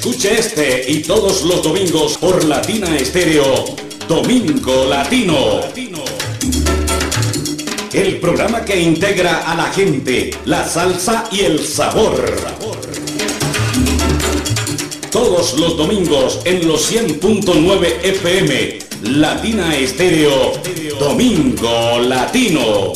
Escuche este y todos los domingos por Latina Estéreo, Domingo Latino. El programa que integra a la gente, la salsa y el sabor. Todos los domingos en los 100.9 FM, Latina Estéreo, Domingo Latino.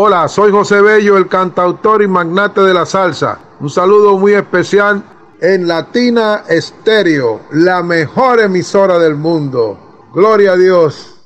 Hola, soy José Bello, el cantautor y magnate de la salsa. Un saludo muy especial en Latina Estéreo, la mejor emisora del mundo. Gloria a Dios.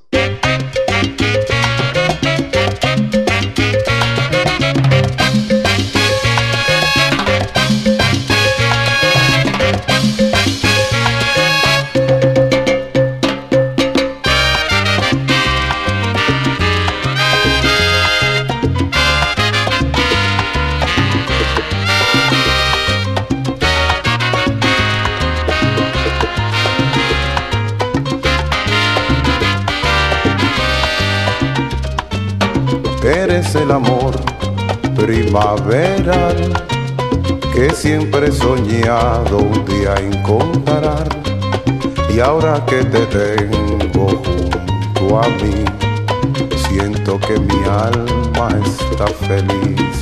El amor primaveral que siempre he soñado un día encontrar. Y ahora que te tengo junto a mí, siento que mi alma está feliz.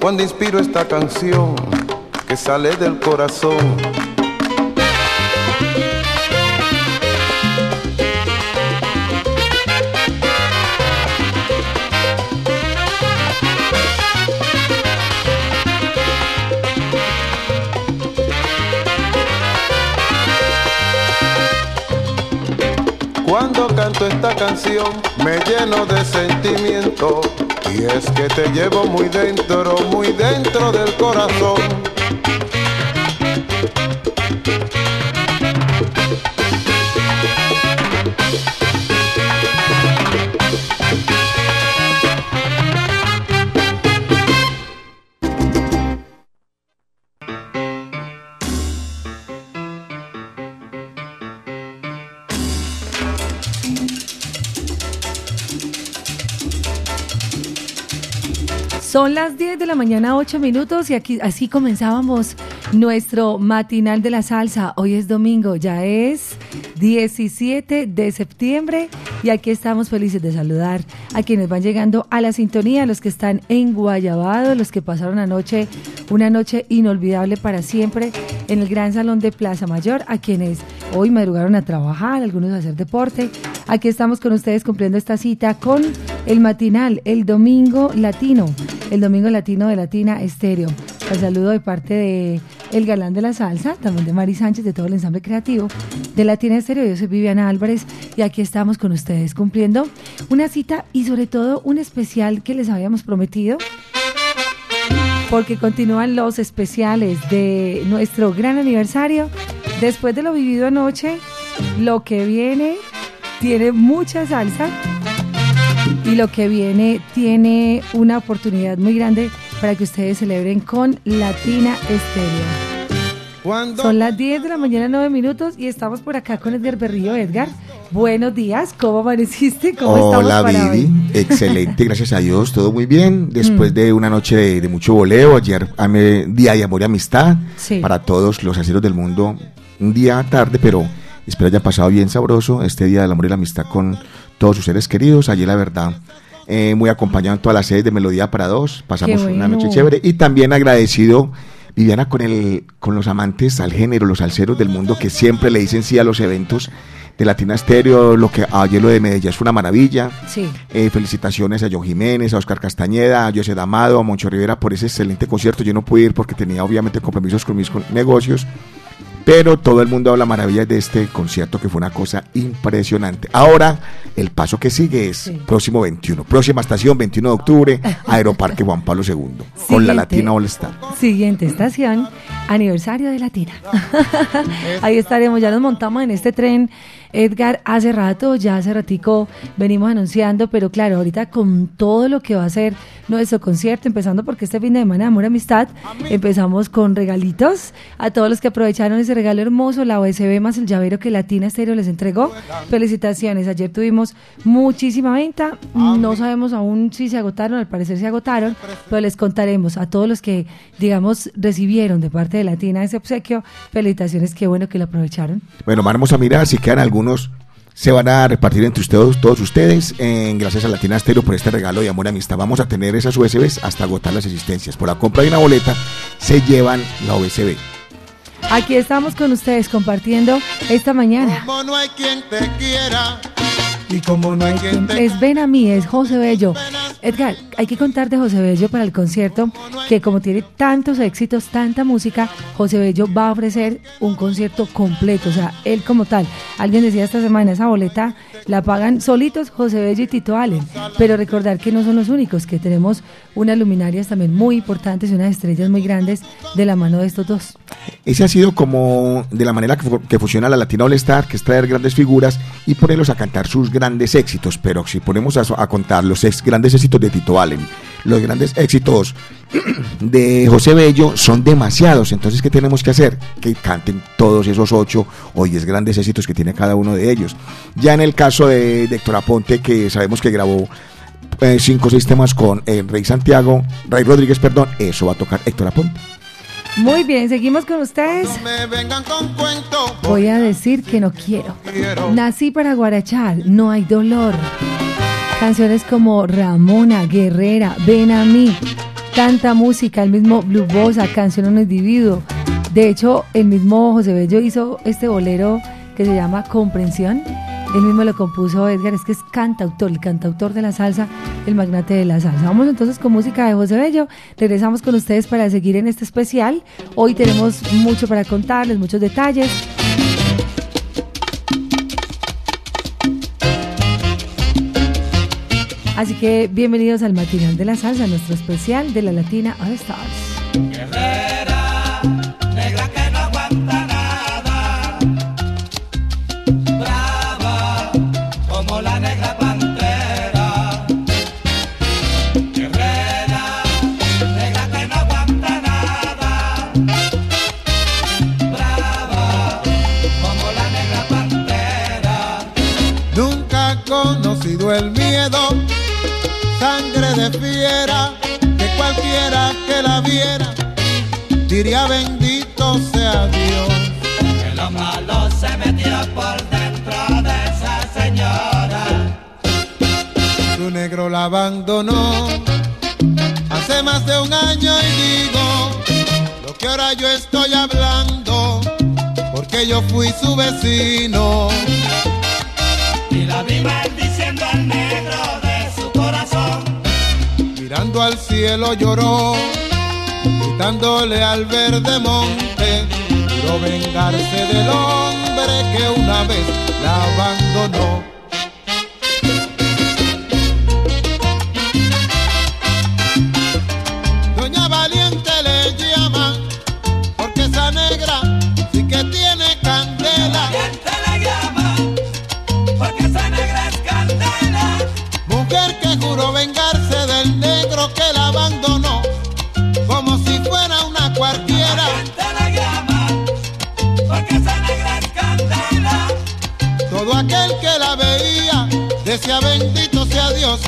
Cuando inspiro esta canción que sale del corazón. Esta canción me lleno de sentimiento y es que te llevo muy dentro, muy dentro del corazón. Las 10 de la mañana, 8 minutos, y aquí así comenzábamos nuestro matinal de la salsa. Hoy es domingo, ya es 17 de septiembre, y aquí estamos felices de saludar a quienes van llegando a la sintonía, los que están en Guayabado, los que pasaron anoche, una noche inolvidable para siempre en el Gran Salón de Plaza Mayor, a quienes hoy madrugaron a trabajar, algunos a hacer deporte. Aquí estamos con ustedes cumpliendo esta cita con el matinal, el domingo latino, el domingo latino de Latina Estéreo. El saludo de parte de El Galán de la Salsa, también de Mari Sánchez, de todo el ensamble creativo de Latina Estéreo. Yo soy Viviana Álvarez y aquí estamos con ustedes cumpliendo una cita y sobre todo un especial que les habíamos prometido porque continúan los especiales de nuestro gran aniversario. Después de lo vivido anoche, lo que viene tiene mucha salsa y lo que viene tiene una oportunidad muy grande para que ustedes celebren con Latina Estéreo. Son las 10 de la mañana, 9 minutos y estamos por acá con Edgar Berrío. Edgar, buenos días, ¿cómo amaneciste? ¿Cómo Hola, Vivi. Excelente, gracias a Dios, todo muy bien. Después mm. de una noche de, mucho voleo, ayer amé, día de amor y amistad para todos los aceros del mundo. Un día tarde, pero espero haya pasado bien sabroso este día del amor y la amistad con todos sus seres queridos. Ayer, la verdad, eh, muy acompañado en todas las sedes de Melodía para Dos. Pasamos una noche chévere y también agradecido, Viviana, con, el, con los amantes al género, los alceros del mundo que siempre le dicen sí a los eventos de Latina Estéreo, lo que ayer lo de Medellín fue una maravilla. Sí. Eh, felicitaciones a John Jiménez, a Oscar Castañeda, a José Damado, a Moncho Rivera por ese excelente concierto. Yo no pude ir porque tenía obviamente compromisos con mis negocios. Pero todo el mundo habla maravillas de este concierto que fue una cosa impresionante. Ahora, el paso que sigue es próximo 21. Próxima estación, 21 de octubre, Aeroparque Juan Pablo II, con la Latina All Star. Siguiente estación, aniversario de Latina. Ahí estaremos, ya nos montamos en este tren Edgar, hace rato, ya hace ratico venimos anunciando, pero claro, ahorita con todo lo que va a ser nuestro concierto, empezando porque este fin de semana de Amor Amistad, empezamos con regalitos. A todos los que aprovecharon ese regalo hermoso, la OSB más el llavero que Latina Estéreo les entregó. Felicitaciones, ayer tuvimos muchísima venta, no sabemos aún si se agotaron, al parecer se agotaron, pero les contaremos a todos los que, digamos, recibieron de parte de Latina ese obsequio, felicitaciones, qué bueno que lo aprovecharon. Bueno, vamos a mirar si quedan algunos se van a repartir entre ustedes, todos ustedes, en, gracias a Latina Stereo por este regalo de amor y amistad. Vamos a tener esas USBs hasta agotar las existencias. Por la compra de una boleta se llevan la USB. Aquí estamos con ustedes compartiendo esta mañana. Como no hay quien te quiera. Y como no hay quien te... Es Ven a mí, es José Bello. Edgar, hay que contar de José Bello para el concierto, que como tiene tantos éxitos, tanta música, José Bello va a ofrecer un concierto completo, o sea, él como tal. Alguien decía esta semana, esa boleta la pagan solitos José Bello y Tito Allen, pero recordar que no son los únicos, que tenemos unas luminarias también muy importantes y unas estrellas muy grandes de la mano de estos dos. Ese ha sido como de la manera que, funciona la Latina All Star, que es traer grandes figuras y ponerlos a cantar sus grandes éxitos, pero si ponemos a, contar los ex, grandes éxitos de Tito Allen, los grandes éxitos de José Bello son demasiados. Entonces, ¿qué tenemos que hacer? Que canten todos esos ocho o diez grandes éxitos que tiene cada uno de ellos. Ya en el caso de, Héctor Aponte, que sabemos que grabó eh, cinco o seis temas con el Rey Santiago, Rey Rodríguez, perdón, eso va a tocar Héctor Aponte. Muy bien, seguimos con ustedes. Voy a decir que no quiero. Nací para guarachar, no hay dolor. Canciones como Ramona, Guerrera, Ven a mí, tanta música, el mismo Blue Bossa, Canción un individuo. De hecho, el mismo José Bello hizo este bolero que se llama Comprensión. Él mismo lo compuso Edgar, es que es cantautor, el cantautor de la salsa, el magnate de la salsa. Vamos entonces con música de José Bello. Regresamos con ustedes para seguir en este especial. Hoy tenemos mucho para contarles, muchos detalles. Así que bienvenidos al matinal de la salsa, nuestro especial de la Latina All Stars. Miedo sangre de fiera, que cualquiera que la viera diría bendito sea Dios. Que lo malo se metió por dentro de esa señora. Su negro la abandonó hace más de un año y digo lo que ahora yo estoy hablando, porque yo fui su vecino. Y la vi mirando al cielo lloró, gritándole al verde monte, juró vengarse del hombre que una vez la abandonó. Decía bendito sea Dios,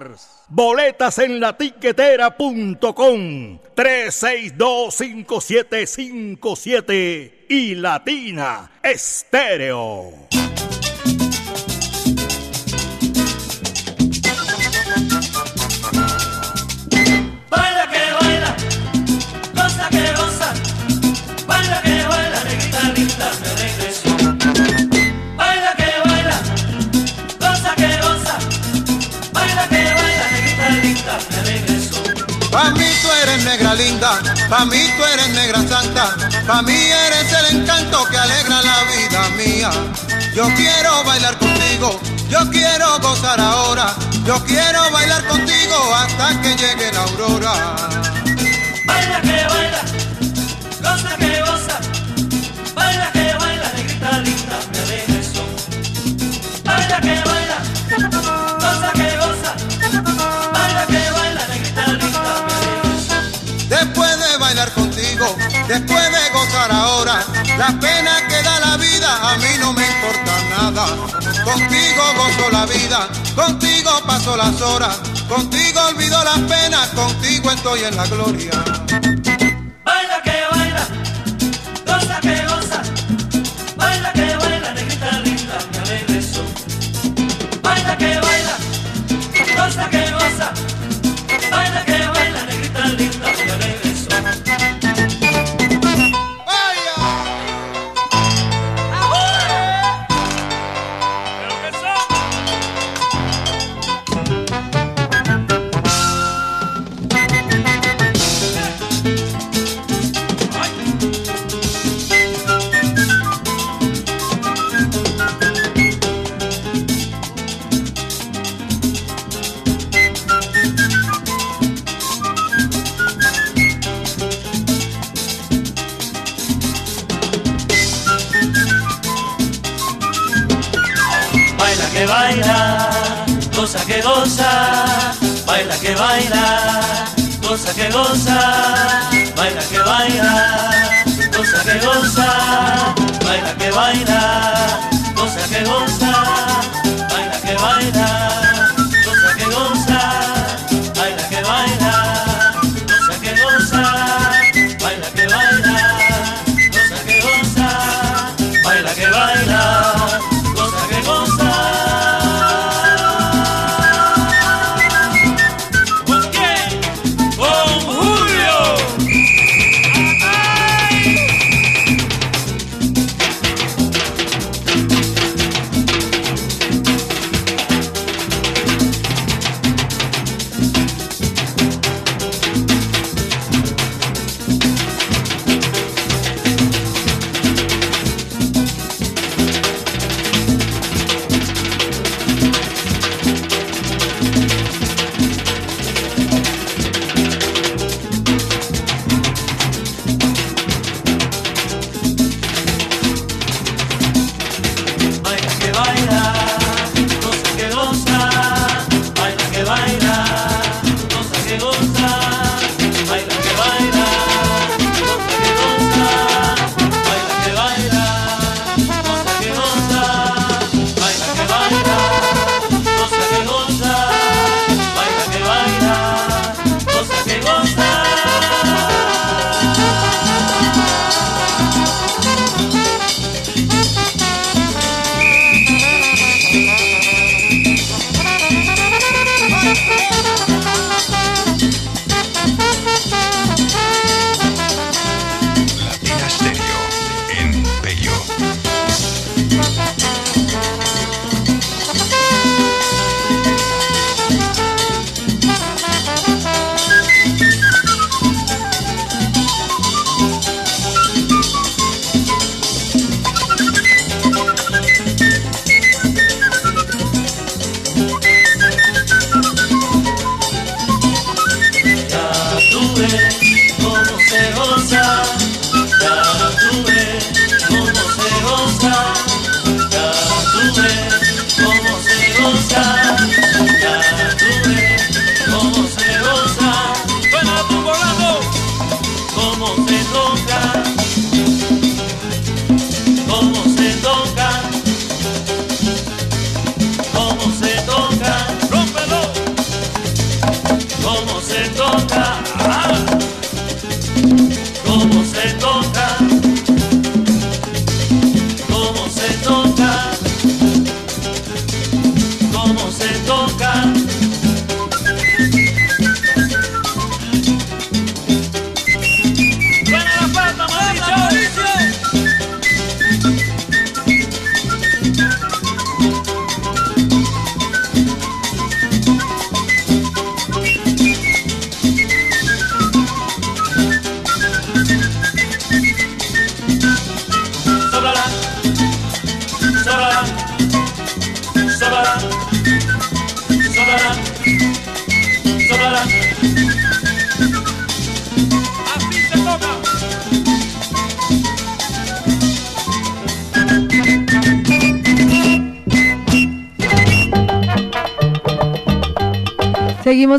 Stars. Boletas en la tiquetera.com 3625757 y Latina Estéreo. Negra linda, pa' mí tú eres negra santa, pa' mí eres el encanto que alegra la vida mía. Yo quiero bailar contigo, yo quiero gozar ahora, yo quiero bailar contigo hasta que llegue la aurora. Baila que baila, goza que después de gozar ahora, la pena que da la vida a mí no me importa nada. Contigo gozo la vida, contigo paso las horas, contigo olvido las penas, contigo estoy en la gloria. Baila que baila, goza que goza, baila que baila, negrita linda, me regreso. Baila que baila, goza que goza, baila que baila, que baila, goza que goza, baila que baila, goza que goza, baila que baila, goza que goza, baila que baila, goza que goza, baila que baila.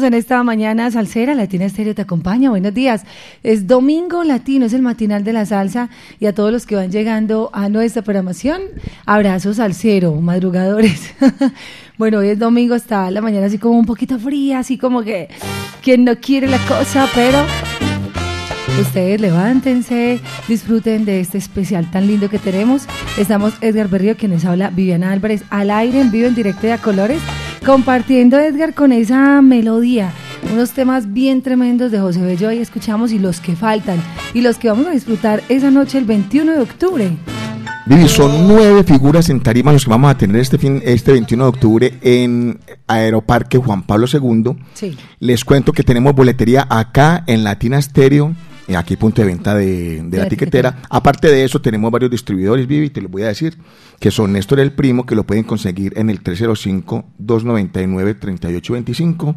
En esta mañana salsera, Latina Estéreo te acompaña. Buenos días. Es Domingo Latino, es el matinal de la salsa y a todos los que van llegando a nuestra programación, abrazos salsero, madrugadores. bueno, hoy es domingo, está la mañana así como un poquito fría, así como que quien no quiere la cosa, pero ustedes levántense, disfruten de este especial tan lindo que tenemos. Estamos Edgar Berrío, quienes habla Viviana Álvarez, al aire, en vivo, en directo y a colores compartiendo Edgar con esa melodía. Unos temas bien tremendos de José Bello ahí escuchamos y los que faltan y los que vamos a disfrutar esa noche el 21 de octubre. Vivi, son nueve figuras en tarima los que vamos a tener este fin, este 21 de octubre en Aeroparque Juan Pablo II. Sí. Les cuento que tenemos boletería acá en Latina Stereo, aquí punto de venta de, la, tiquetera. Aparte de eso, tenemos varios distribuidores, Vivi, te los voy a decir que son Néstor el Primo, que lo pueden conseguir en el 305-299-3825.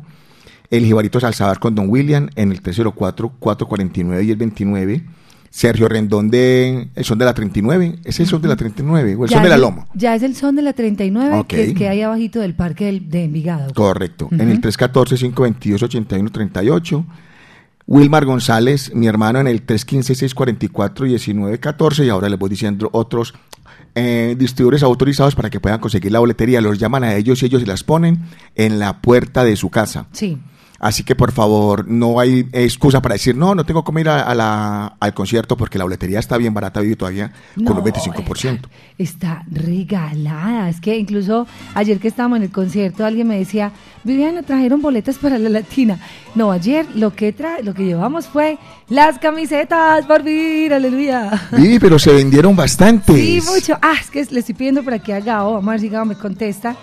El Jibarito Salzador con Don William en el 304-449 y el 29. Sergio Rendón de El Son de la 39. ¿Es el Son de la 39 o el Son de la Loma? Ya es el Son de la 39, que es que hay abajito del parque de Envigado. Correcto. En el 314-522-8138. Wilmar González, mi hermano, en el 315-644-1914. Y ahora les voy diciendo otros eh, distribuidores autorizados para que puedan conseguir la boletería. Los llaman a ellos y ellos se las ponen en la puerta de su casa. Sí. Así que por favor, no hay excusa para decir, no, no tengo cómo ir a, la, al concierto porque la boletería está bien barata, vive todavía con un 25%. Está regalada. Es que incluso ayer que estábamos en el concierto, alguien me decía, Viviana, trajeron boletas para la latina. No, ayer lo que tra lo que llevamos fue las camisetas, por vivir, aleluya. Sí, pero se vendieron bastante. Sí, mucho. Ah, es que le estoy pidiendo para que haga Gao, vamos a ver si me contesta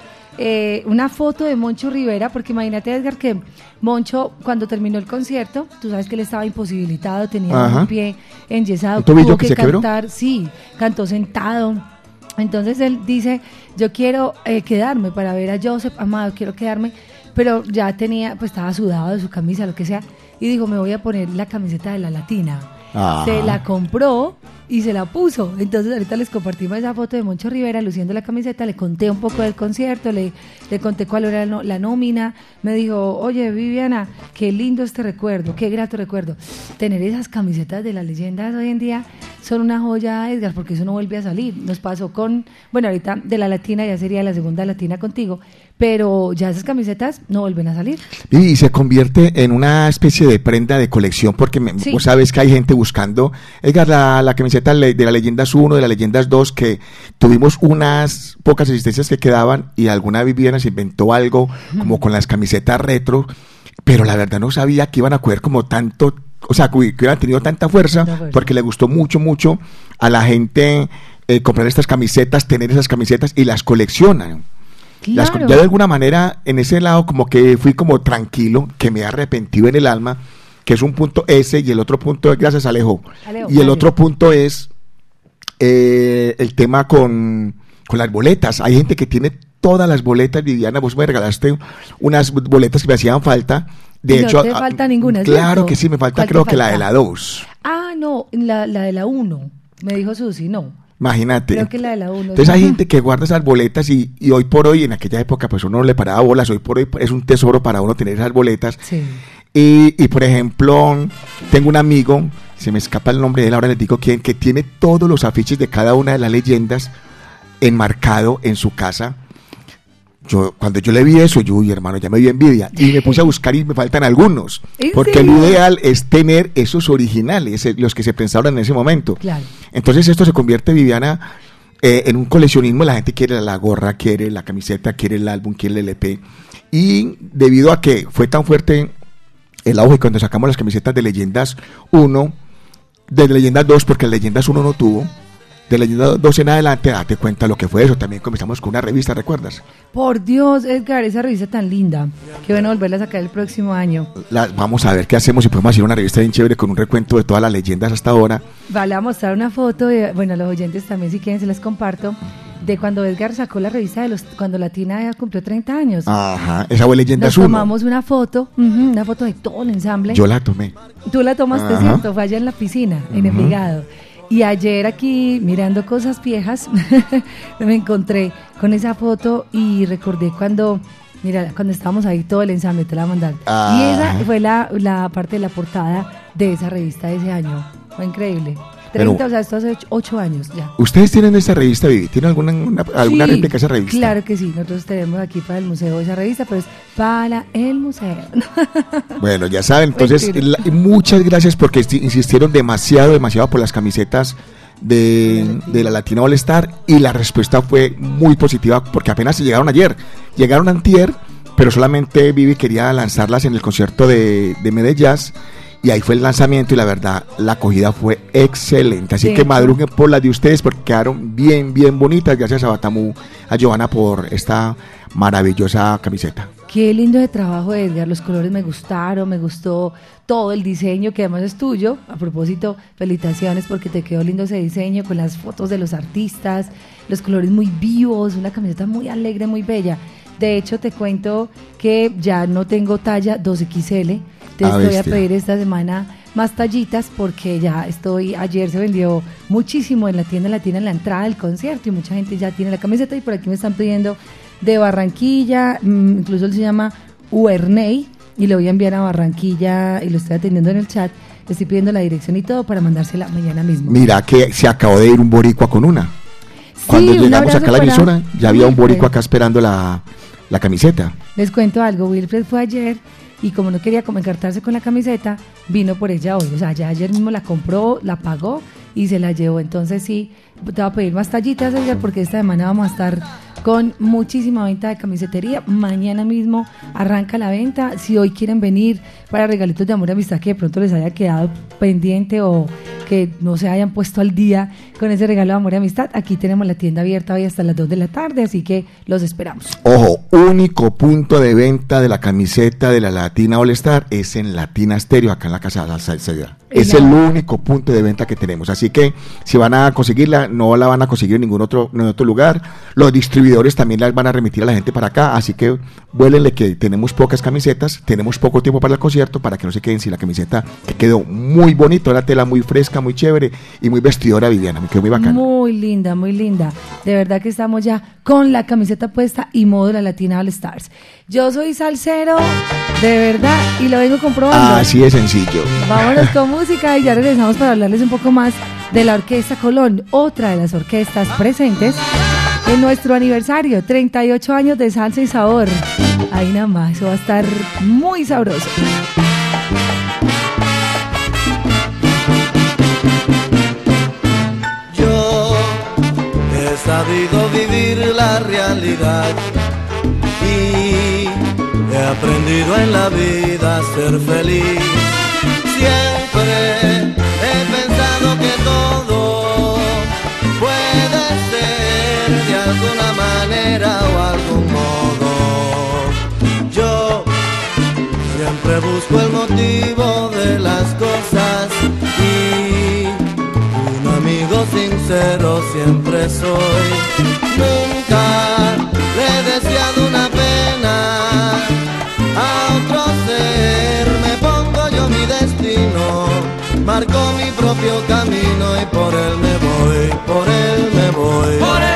eh, una foto de Moncho Rivera, porque imagínate, Edgar, que Moncho, cuando terminó el concierto, tú sabes que él estaba imposibilitado, tenía un pie enyesado, tuvo que, cantar, sí, cantó sentado. Entonces él dice, yo quiero eh, quedarme para ver a Joseph Amado, quiero quedarme, pero ya tenía, pues estaba sudado de su camisa, lo que sea, y dijo, me voy a poner la camiseta de la latina. Se la compró y se la puso. Entonces ahorita les compartimos esa foto de Moncho Rivera luciendo la camiseta, le conté un poco del concierto, le, le conté cuál era la nómina, me dijo, oye Viviana, qué lindo este recuerdo, qué grato recuerdo. Tener esas camisetas de las leyendas hoy en día son una joya, Edgar, porque eso no vuelve a salir. Nos pasó con, bueno, ahorita de la latina ya sería la segunda latina contigo, pero ya esas camisetas no vuelven a salir. Y se convierte en una especie de prenda de colección, porque vos sabes que hay gente buscando, Edgar, la, la camiseta de la Leyendas 1, de la Leyendas 2, que tuvimos unas pocas existencias que quedaban y alguna Viviana se inventó algo como con las camisetas retro, pero la verdad no sabía que iban a coger como tanto, o sea, que hubieran tenido tanta fuerza, porque le gustó mucho, mucho a la gente eh, comprar estas camisetas, tener esas camisetas y las coleccionan. Ya de alguna manera en ese lado como que fui como tranquilo, que me he arrepentido en el alma que es un punto S, y el otro punto es, gracias Alejo, y el otro punto es eh, el tema con, las boletas. Hay gente que tiene todas las boletas, Viviana, vos me regalaste unas boletas que me hacían falta. De hecho, no te falta ninguna. Claro que sí, me falta creo que la de la 2. Ah, no, la, la de la 1. Me dijo Susi, no. Imagínate. Creo que la de la 1. Entonces hay gente que guarda esas boletas y, y, hoy por hoy, en aquella época, pues uno no le paraba bolas. Hoy por hoy es un tesoro para uno tener esas boletas. Sí. Y, por ejemplo, tengo un amigo, se me escapa el nombre de él, ahora les digo quién, que tiene todos los afiches de cada una de las leyendas enmarcado en su casa. Yo, cuando yo le vi eso, yo, uy, hermano, ya me dio envidia. Y me puse a buscar y me faltan algunos. Porque lo ideal es tener esos originales, eh, los que se pensaron en ese momento. Entonces esto se convierte, Viviana, eh, en un coleccionismo. La gente quiere la gorra, quiere la camiseta, quiere el álbum, quiere el LP. Y debido a que fue tan fuerte el auge cuando sacamos las camisetas de Leyendas 1, de Leyendas 2, porque Leyendas 1 no tuvo, de Leyendas 2 en adelante, date cuenta lo que fue eso. También comenzamos con una revista, ¿recuerdas? Por Dios, Edgar, esa revista tan linda. Qué bueno volverla a sacar el próximo año. vamos a ver qué hacemos y podemos hacer una revista bien chévere con un recuento de todas las leyendas hasta ahora. Vale, a mostrar una foto, de, bueno, los oyentes también, si quieren, se las comparto de cuando Edgar sacó la revista de los cuando Latina cumplió 30 años. Ajá, esa fue leyenda Nos tomamos una foto, una foto de todo el ensamble. Yo la tomé. Tú la tomaste, ¿cierto? Fue allá en la piscina, en Envigado. Y ayer aquí, mirando cosas viejas, me encontré con esa foto y recordé cuando, mira, cuando estábamos ahí todo el ensamble, te la mandar. Y esa fue la, la parte de la portada de esa revista de ese año. Fue increíble. 30, o sea, esto hace 8 años ya. ¿Ustedes tienen esa revista, Vivi? ¿Tienen alguna, alguna réplica de esa revista? Claro que sí, nosotros tenemos aquí para el museo esa revista, pero es para el museo. bueno, ya saben, entonces muchas gracias porque insistieron demasiado, demasiado por las camisetas de, de, la Latina All Star y la respuesta fue muy positiva porque apenas se llegaron ayer, llegaron antier, pero solamente Vivi quería lanzarlas en el concierto de, de Medellín y ahí fue el lanzamiento y la verdad la acogida fue excelente. Así que madruguen por las de ustedes porque quedaron bien, bien bonitas. Gracias a Batamu, a Giovanna por esta maravillosa camiseta. Qué lindo de trabajo, Edgar. Los colores me gustaron, me gustó todo el diseño que además es tuyo. A propósito, felicitaciones porque te quedó lindo ese diseño con las fotos de los artistas, los colores muy vivos, una camiseta muy alegre, muy bella. De hecho, te cuento que ya no tengo talla 2XL te voy a pedir esta semana más tallitas porque ya estoy, ayer se vendió muchísimo en la tienda latina en la entrada del concierto y mucha gente ya tiene la camiseta y por aquí me están pidiendo de Barranquilla, mm, incluso él se llama Uerney y le voy a enviar a Barranquilla y lo estoy atendiendo en el chat. Le estoy pidiendo la dirección y todo para mandársela mañana mismo. Mira que se acabó de ir un boricua con una. Cuando llegamos acá a la emisora, ya había un boricua acá esperando la, la camiseta. Les cuento algo, Wilfred fue ayer y como no quería encartarse con la camiseta, vino por ella hoy. O sea, ya ayer mismo la compró, la pagó y se la llevó. Entonces sí, te voy a pedir más tallitas, Edgar, porque esta semana vamos a estar con muchísima venta de camisetería. Mañana mismo arranca la venta. Si hoy quieren venir para regalitos de amor y amistad que de pronto les haya quedado pendiente o que no se hayan puesto al día con ese regalo de amor y amistad, aquí tenemos la tienda abierta hoy hasta las 2 de la tarde, así que los esperamos. Ojo, único punto de venta de la camiseta de la Latina All Star es en Latina Stereo, acá en la Casa de la. Es el único punto de venta que tenemos. Así que si van a conseguirla, no la van a conseguir en ningún otro, en otro lugar. Los distribuidores también las van a remitir a la gente para acá. Así que vuélenle que tenemos pocas camisetas, tenemos poco tiempo para el concierto, para que no se queden sin la camiseta, que quedó muy bonito, la tela muy fresca, muy chévere y muy vestidora Viviana. Me quedó muy bacana. Muy linda, muy linda. De verdad que estamos ya con la camiseta puesta y modo de la Latina All Stars. Yo soy salsero, de verdad, y lo vengo comprobando. Así de sencillo. Vámonos con música y ya regresamos para hablarles un poco más de la Orquesta Colón, otra de las orquestas presentes en nuestro aniversario, 38 años de salsa y sabor. Ahí nada más, eso va a estar muy sabroso. Yo he sabido vivir la realidad y he aprendido en la vida a ser feliz. Busco el motivo de las cosas y un amigo sincero siempre soy. Nunca le he deseado una pena él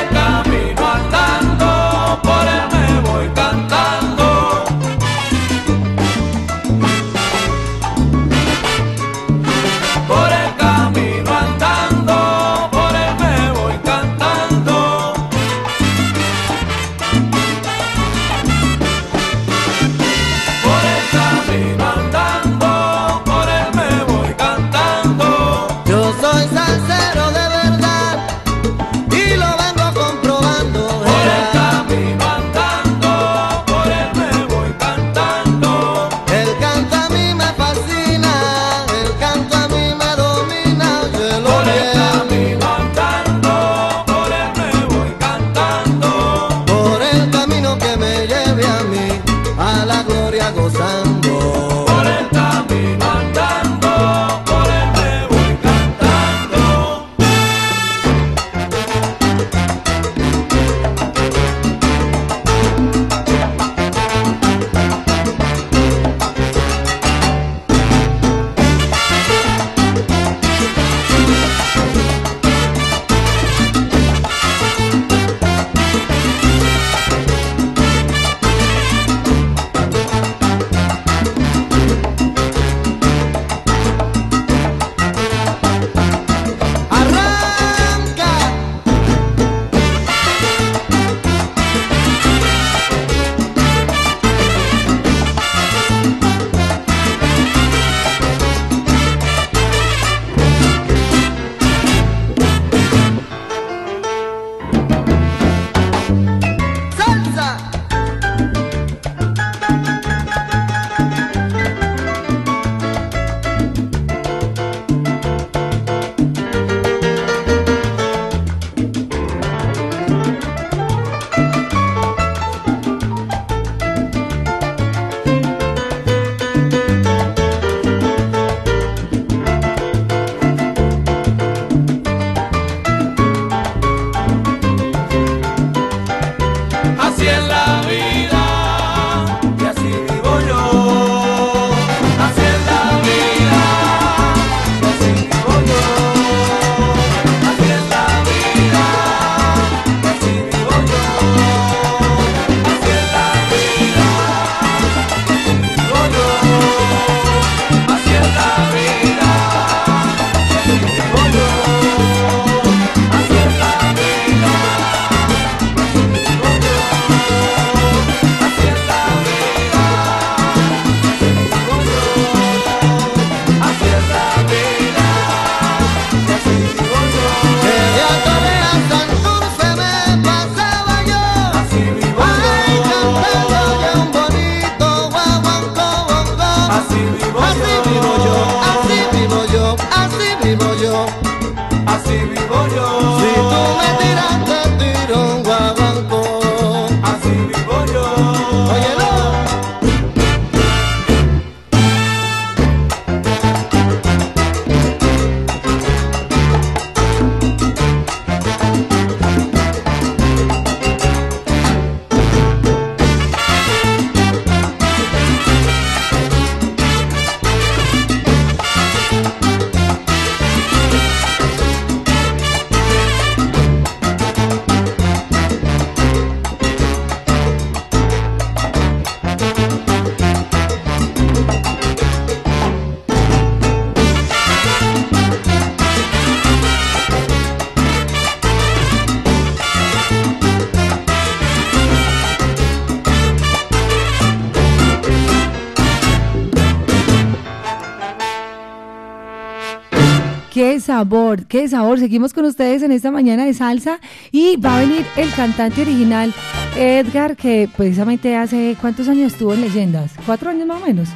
sabor, qué sabor. Seguimos con ustedes en esta mañana de salsa y va a venir el cantante original Edgar, que precisamente hace cuántos años estuvo en Leyendas, cuatro años más o menos.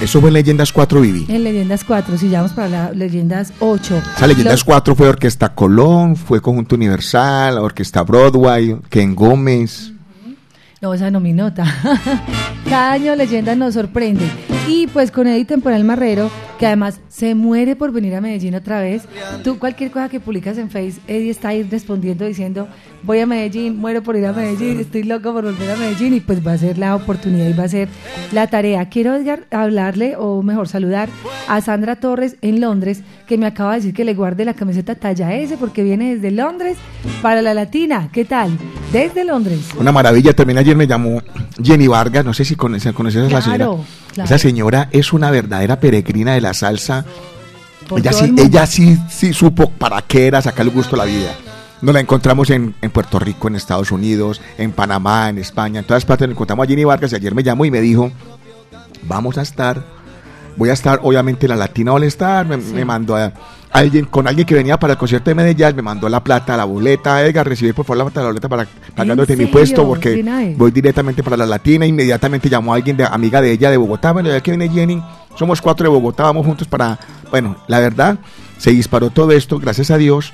Eso fue en Leyendas 4 Vivi. En Leyendas 4, si ya vamos para la Leyendas 8. O sea, Leyendas 4 fue Orquesta Colón, fue Conjunto Universal, Orquesta Broadway, Ken Gómez. No, esa no mi nota. Cada año Leyendas nos sorprende. Y pues con Eddie Temporal Marrero, que además se muere por venir a Medellín otra vez. Tú cualquier cosa que publicas en Face, Eddie está ahí respondiendo diciendo, voy a Medellín, muero por ir a Medellín, estoy loco por volver a Medellín y pues va a ser la oportunidad y va a ser la tarea. Quiero Edgar, hablarle o mejor saludar a Sandra Torres en Londres, que me acaba de decir que le guarde la camiseta talla S porque viene desde Londres para la Latina. ¿Qué tal? Desde Londres. Una maravilla. También ayer me llamó Jenny Vargas, no sé si conoces, conoces a la señora. Claro, claro. Esa señora es una verdadera peregrina de la salsa. Por Ella sí, el ella sí, sí supo para qué era sacarle gusto a la vida. Nos la encontramos en, en Puerto Rico, en Estados Unidos, en Panamá, en España, en todas partes. Nos encontramos a Jenny Vargas y ayer me llamó y me dijo, vamos a estar, voy a estar obviamente en la Latina All Star, me, me mandó a alguien, con alguien que venía para el concierto de Medellín, me mandó la plata, la boleta, Edgar, recibí por favor la plata, la boleta para pagándote mi puesto porque voy directamente para la Latina, inmediatamente llamó a alguien de amiga de ella de Bogotá, bueno, ya que viene Jenny, somos cuatro de Bogotá, vamos juntos para, bueno, la verdad, se disparó todo esto, gracias a Dios,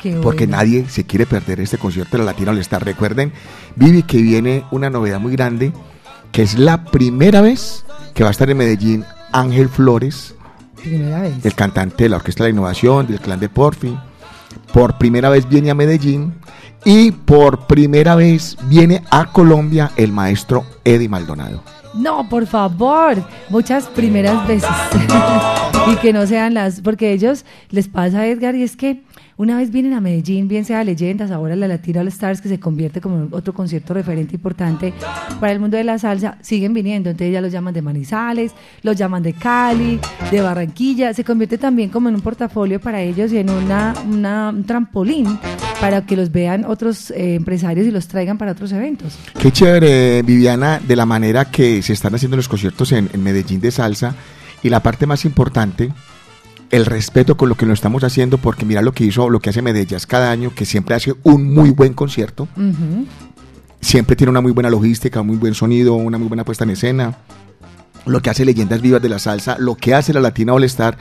Qué porque bueno. nadie se quiere perder este concierto de la Latina All Star. Recuerden, Vivi, que viene una novedad muy grande, que es la primera vez que va a estar en Medellín Ángel Flores, Primera vez. el cantante de la Orquesta de la Innovación, del Clan de Porfi. Por primera vez viene a Medellín y por primera vez viene a Colombia el maestro Eddie Maldonado. No, por favor, muchas primeras veces. y que no sean las, porque ellos les pasa a Edgar y es que una vez vienen a Medellín, bien sea Leyendas, ahora la Latina All Stars, que se convierte como otro concierto referente importante para el mundo de la salsa, siguen viniendo. Entonces ya los llaman de Manizales, los llaman de Cali, de Barranquilla. Se convierte también como en un portafolio para ellos y en una, una- un trampolín para que los vean otros eh, empresarios y los traigan para otros eventos. Qué chévere, Viviana, de la manera que se están haciendo los conciertos en, en Medellín de salsa. Y la parte más importante, el respeto con lo que lo estamos haciendo, porque mira lo que hizo, lo que hace Medellín cada año, que siempre hace un muy buen concierto. Siempre tiene una muy buena logística, un muy buen sonido, una muy buena puesta en escena. Lo que hace Leyendas Vivas de la Salsa, lo que hace la Latina All Star.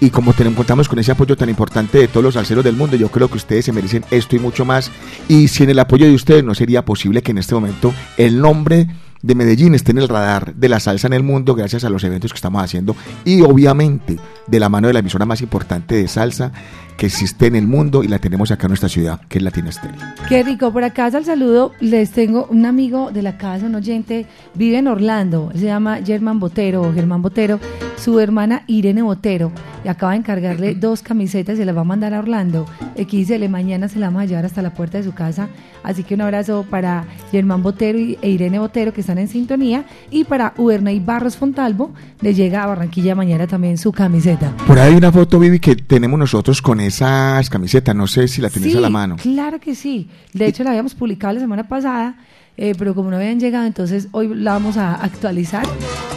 Y como tenemos, contamos con ese apoyo tan importante de todos los salseros del mundo, yo creo que ustedes se merecen esto y mucho más. Y sin el apoyo de ustedes no sería posible que en este momento el nombre de Medellín esté en el radar de la salsa en el mundo gracias a los eventos que estamos haciendo y obviamente de la mano de la emisora más importante de salsa que existe en el mundo y la tenemos acá en nuestra ciudad, que es Latina Estéreo. Qué rico, por acá al saludo. Les tengo un amigo de la casa, un oyente, vive en Orlando, se llama Germán Botero o Germán Botero, su hermana Irene Botero, y acaba de encargarle dos camisetas y se las va a mandar a Orlando, dice, mañana se la vamos a llevar hasta la puerta de su casa, así que un abrazo para Germán Botero y- e Irene Botero que están en sintonía, y para Ubernay Barros Fontalvo, le llega a Barranquilla mañana también su camiseta. Por ahí hay una foto, Vivi, que tenemos nosotros con esas camisetas. No sé si la tenés a la mano. Claro que sí. De hecho, la habíamos publicado la semana pasada, eh, pero como no habían llegado, entonces hoy la vamos a actualizar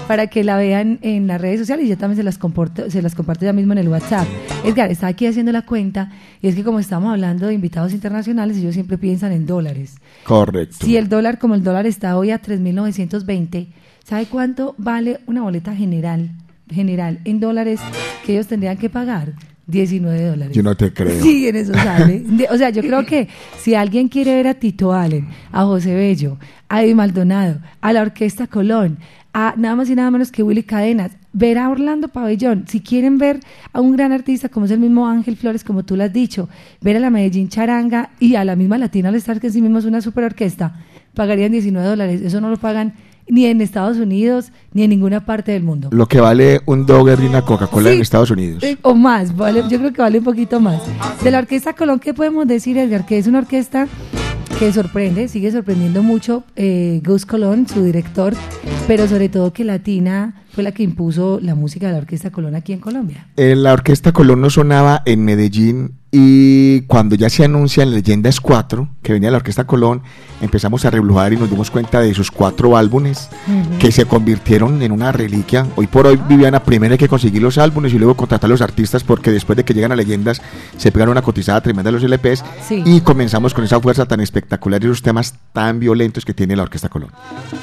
para que la vean en las redes sociales y yo también se las, comporto, se las comparto ya mismo en el WhatsApp. Edgar, está aquí haciendo la cuenta y es que como estamos hablando de invitados internacionales, ellos siempre piensan en dólares. Correcto. Si el dólar, como el dólar está hoy a 3.920, ¿sabe cuánto vale una boleta general, general en dólares que ellos tendrían que pagar? 19 dólares. Yo no te creo. Sí, en eso sale. O sea, yo creo que si alguien quiere ver a Tito Allen, a José Bello, a Eddie Maldonado, a la Orquesta Colón, a nada más y nada menos que Willy Cadenas, ver a Orlando Pabellón, si quieren ver a un gran artista como es el mismo Ángel Flores, como tú lo has dicho, ver a la Medellín Charanga y a la misma Latina All Star, que en sí mismo es una super orquesta, pagarían 19 dólares. Eso no lo pagan ni en Estados Unidos ni en ninguna parte del mundo. Lo que vale un Dogger y una Coca-Cola Sí. en Estados Unidos. Eh, O más, vale, yo creo que vale un poquito más. De la Orquesta Colón, ¿qué podemos decir, Edgar? Que es una orquesta que sorprende, sigue sorprendiendo mucho eh, Gus Colón, su director, pero sobre todo que Latina fue la que impuso la música de la Orquesta Colón aquí en Colombia. Eh, la Orquesta Colón no sonaba en Medellín y cuando ya se anuncia en Leyendas 4 que venía la Orquesta Colón, empezamos a reblujar y nos dimos cuenta de sus cuatro álbumes que se convirtieron en una reliquia. Hoy por hoy, Viviana, primero hay que conseguir los álbumes y luego contratar a los artistas porque después de que llegan a Leyendas se pegan una cotizada tremenda a los LPs Sí. y comenzamos con esa fuerza tan espectacular y esos temas tan violentos que tiene la Orquesta Colón.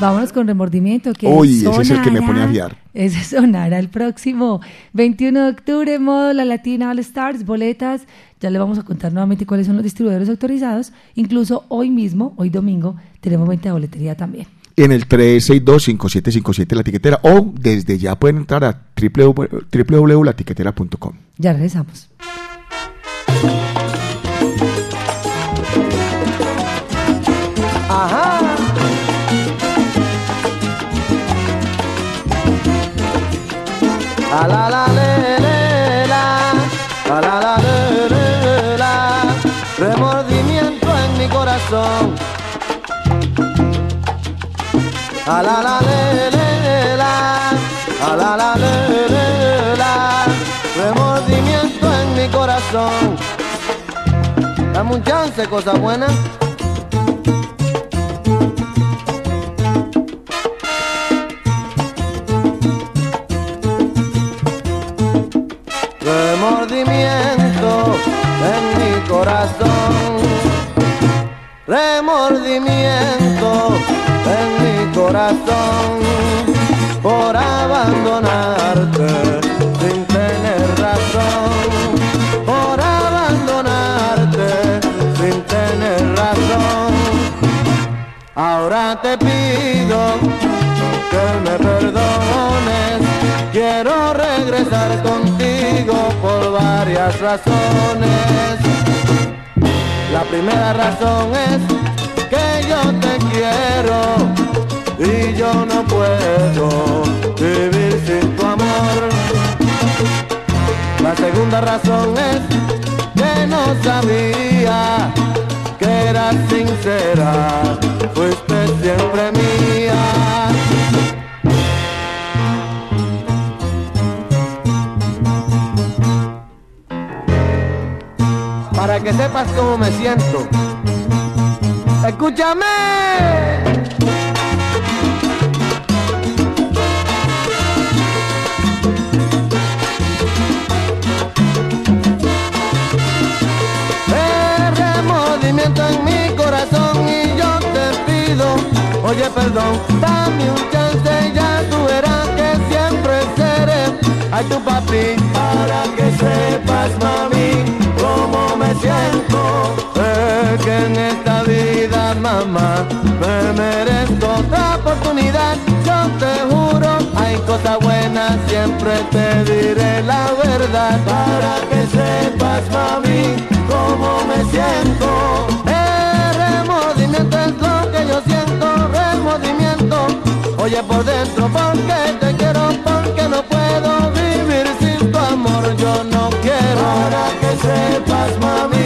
Vámonos con remordimiento. Que Uy, ese es el que me pone a fiar. Ese sonará el próximo 21 de octubre, modo La Latina All Stars, boletas. Ya le vamos a contar nuevamente cuáles son los distribuidores autorizados. Incluso hoy mismo, hoy domingo, tenemos venta de boletería también. En el 362-5757 la tiquetera o desde ya pueden entrar a www- www.latiquetera.com. Ya regresamos. Ajá. Remordimiento en mi corazón. A la remordimiento en mi corazón. Dame un chance, cosa buena. Remordimiento en mi corazón, remordimiento en mi corazón por abandonarte sin tener razón, por abandonarte sin tener razón. Ahora te pido que me perdones, quiero regresar contigo por varias razones. La primera razón es que yo te quiero y yo no puedo vivir sin tu amor. La segunda razón es que no sabía que eras sincera, fuiste siempre Para que sepas cómo me siento, escúchame. En mi corazón y yo te pido, oye perdón, dame un chance y ya tú verás que siempre seré. Ay tu papi. Para que sepas mami siento, que en esta vida mamá me merezco otra oportunidad, yo te juro hay cosas buenas, siempre te diré la verdad para que sepas mami cómo me siento. El remordimiento es lo que yo siento, remordimiento. Oye por dentro porque te quiero, porque no puedo Para que sepas mami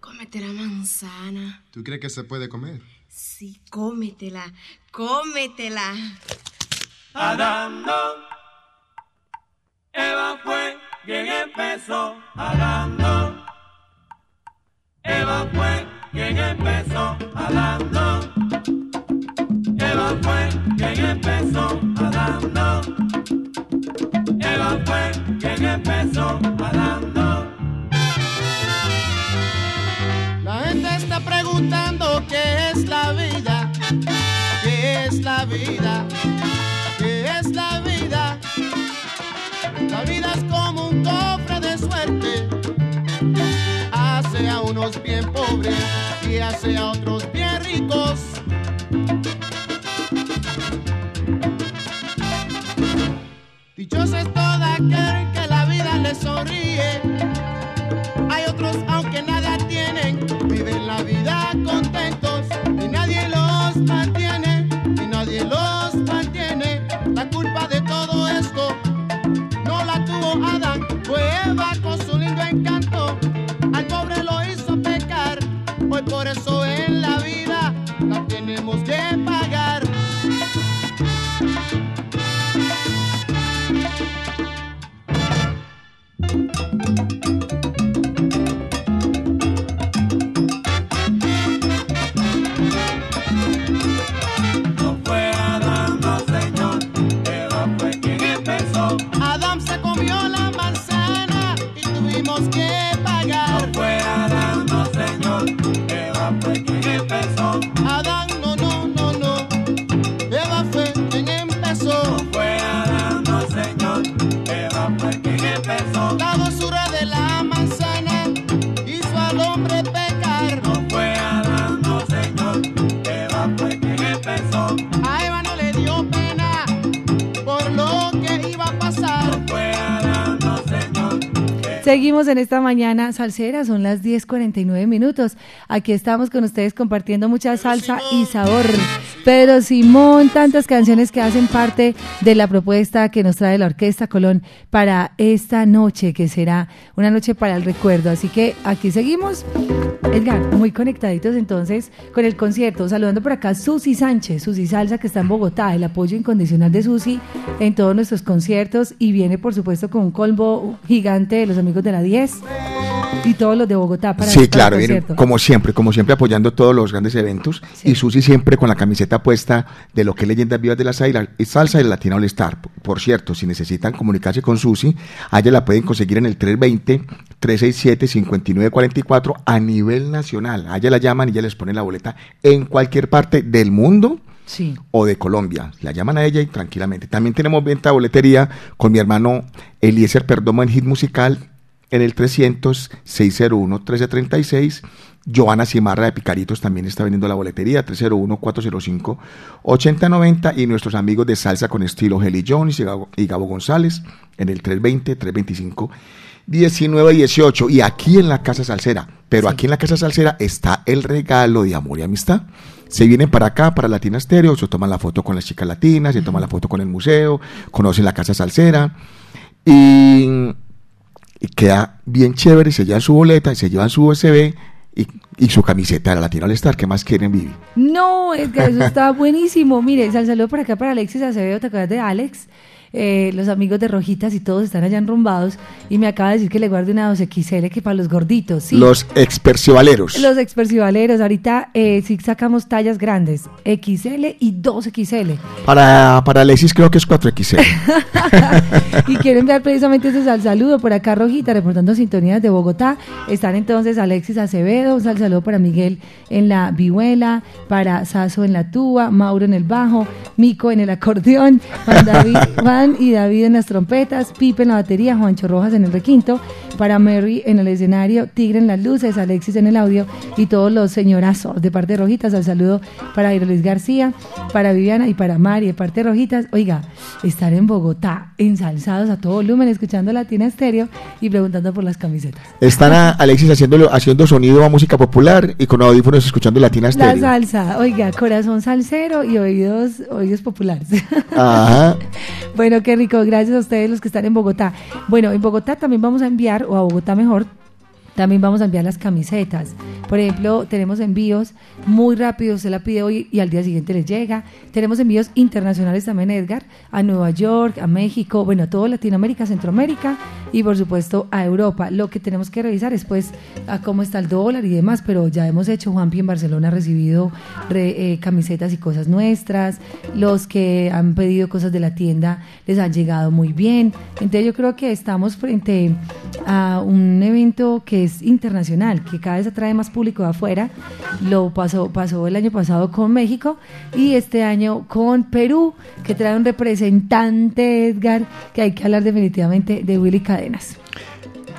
cómete la manzana. ¿Tú crees que se puede comer? Cómetela, cómetela. Adán no. Eva fue quien empezó. Adán no. Eva fue quien empezó. Adán no. Eva fue quien empezó. Adán no. Eva fue quien empezó. Adán no. La gente está preguntando qué es la vida, qué es la vida, qué es la vida. La vida es como un cofre de suerte, hace a unos bien pobres y hace a otros bien ricos. Dichoso es todo aquel que la vida le sonríe. Seguimos en esta mañana salsera, son las 10:49 minutos. Aquí estamos con ustedes compartiendo mucha salsa y sabor. Pedro Simón, tantas canciones que hacen parte de la propuesta que nos trae la Orquesta Colón para esta noche, que será una noche para el recuerdo. Así que aquí seguimos. Edgar, muy conectaditos entonces con el concierto. Saludando por acá Susi Sánchez, Susi Salsa, que está en Bogotá, el apoyo incondicional de Susi en todos nuestros conciertos y viene, por supuesto, con un colmo gigante de los amigos de la 10 y todos los de Bogotá para Sí, para claro, el vienen concierto. como siempre, como siempre apoyando todos los grandes eventos y Susi siempre con la camiseta puesta de lo que es Leyendas Vivas de la Salsa y Salsa y el Latina All Star. Por- cierto, si necesitan comunicarse con Susi, a ella la pueden conseguir en el 320-367-5944 a nivel nacional. A ella la llaman y ella les pone la boleta en cualquier parte del mundo Sí. o de Colombia. La llaman a ella y tranquilamente. También tenemos venta de boletería con mi hermano Eliezer Perdomo en Hit Musical en el 300-601-1336. Joana Cimarra de Picaritos también está vendiendo la boletería, 301-405-8090. Y nuestros amigos de Salsa con Estilo, Heli Jones y Gabo, y Gabo González, en el 19, 18 y aquí en la Casa Salsera. Pero aquí en la Casa Salsera está el regalo de amor y amistad. Se vienen para acá, para Latina Stereo, se toman la foto con las chicas latinas, se toman la foto con el museo, conocen la Casa Salsera y, y queda bien chévere, se llevan su boleta y se llevan su USB y, y su camiseta de la Latina All Star. ¿Qué más quieren, Vivi? No, que eso está buenísimo. Mire, sal- saludo por acá para Alexis Acevedo, ¿te acuerdas de Alex? Eh, los amigos de Rojitas y todos están allá enrumbados y me acaba de decir que le guarde una 2XL que para los gorditos, ¿sí? Los expercivaleros. Los expercivaleros, ahorita eh, sí sacamos tallas grandes, XL y 2XL. Para, para Alexis creo que es 4XL. y quiero enviar precisamente ese sal saludo por acá, Rojita, reportando sintonías de Bogotá. Están entonces Alexis Acevedo, un sal saludo para Miguel en la vihuela, para Saso en la tuba, Mauro en el bajo, Mico en el acordeón, Juan, David, Juan y David en las trompetas, Pipe en la batería, Juancho Rojas en el requinto, para Mary en el escenario, Tigre en las luces, Alexis en el audio y todos los señorazos de parte de Rojitas. Al saludo para Luis García, para Viviana y para Mari de parte de Rojitas. Oiga, estar en Bogotá, ensalzados a todo volumen, escuchando Latina Estéreo y preguntando por las camisetas. Están a Alexis haciéndolo, haciendo sonido a música popular y con audífonos escuchando Latina La Stereo. salsa, oiga, corazón salsero y oídos, oídos populares. Ajá. Bueno, qué rico. Gracias a ustedes los que están en Bogotá. Bueno, en Bogotá también vamos a enviar, o a Bogotá mejor, también vamos a enviar las camisetas. Por ejemplo, tenemos envíos muy rápidos, se la pide hoy y al día siguiente les llega. Tenemos envíos internacionales también, Edgar, a Nueva York, a México, bueno, a Latinoamérica, Centroamérica y por supuesto a Europa. Lo que tenemos que revisar es pues a cómo está el dólar y demás, pero ya hemos hecho, Juanpi en Barcelona ha recibido re- eh, camisetas y cosas nuestras. Los que han pedido cosas de la tienda les han llegado muy bien. Entonces yo creo que estamos frente a un evento que internacional, que cada vez atrae más público de afuera. Lo pasó, pasó el año pasado con México y este año con Perú, que trae un representante, Edgar, que hay que hablar definitivamente de Willy Cadenas.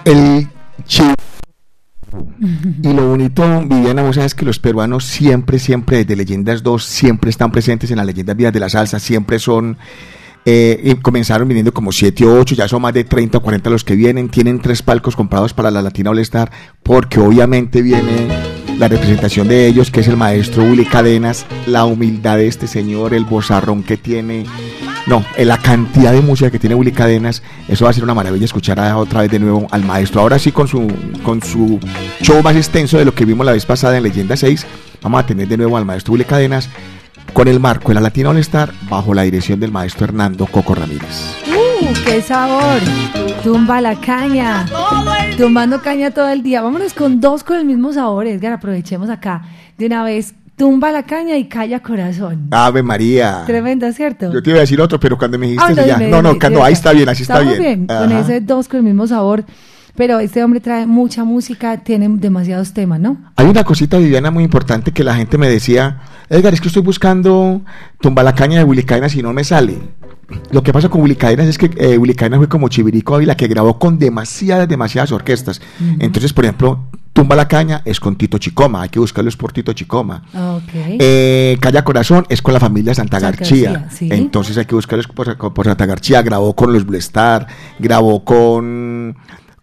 El chi- Y lo bonito, Viviana, vos sabes que los peruanos siempre, siempre, desde Leyendas 2, siempre están presentes en las leyendas vías de la salsa, siempre son, eh, y comenzaron viniendo como 7 o 8, ya son más de 30 o 40 los que vienen, tienen tres palcos comprados para la Latina All Star, porque obviamente viene la representación de ellos, que es el maestro Willy Cadenas, la humildad de este señor, el bozarrón que tiene, no, eh, la cantidad de música que tiene Willy Cadenas, eso va a ser una maravilla escuchar a- otra vez de nuevo al maestro. Ahora sí con su con su show más extenso de lo que vimos la vez pasada en Leyenda 6, vamos a tener de nuevo al maestro Willy Cadenas con el marco de la Latina All Star bajo la dirección del maestro Hernando Coco Ramírez. ¡Uh, qué sabor! Tumba la caña. Tumbando caña todo el día. Vámonos con dos con el mismo sabor, Edgar. Aprovechemos acá de una vez. Tumba la caña y calla corazón. Ave María. Tremenda, ¿cierto? Yo te iba a decir otro, pero cuando me dijiste Ah, eso ya. dime, no, no, dime, no, dime. ahí está bien, así está Estamos bien. Con ese dos con el mismo sabor. Pero este hombre trae mucha música, tiene demasiados temas, ¿no? Hay una cosita, Viviana, muy importante que la gente me decía, Edgar, es que estoy buscando tumba la caña de Willy Cadenas y no me sale. Lo que pasa con Willy Cadenas es que eh, Willy Cadenas fue como Chivirico Ávila que grabó con demasiadas, demasiadas orquestas. Entonces, por ejemplo, Tumba la caña es con Tito Chicoma, hay que buscarlo es por Tito Chicoma. Ok. Eh, Calla Corazón es con la familia Santa García. García, sí. Entonces hay que buscarlos por, por Santa García. Grabó con los Blue Star, grabó con,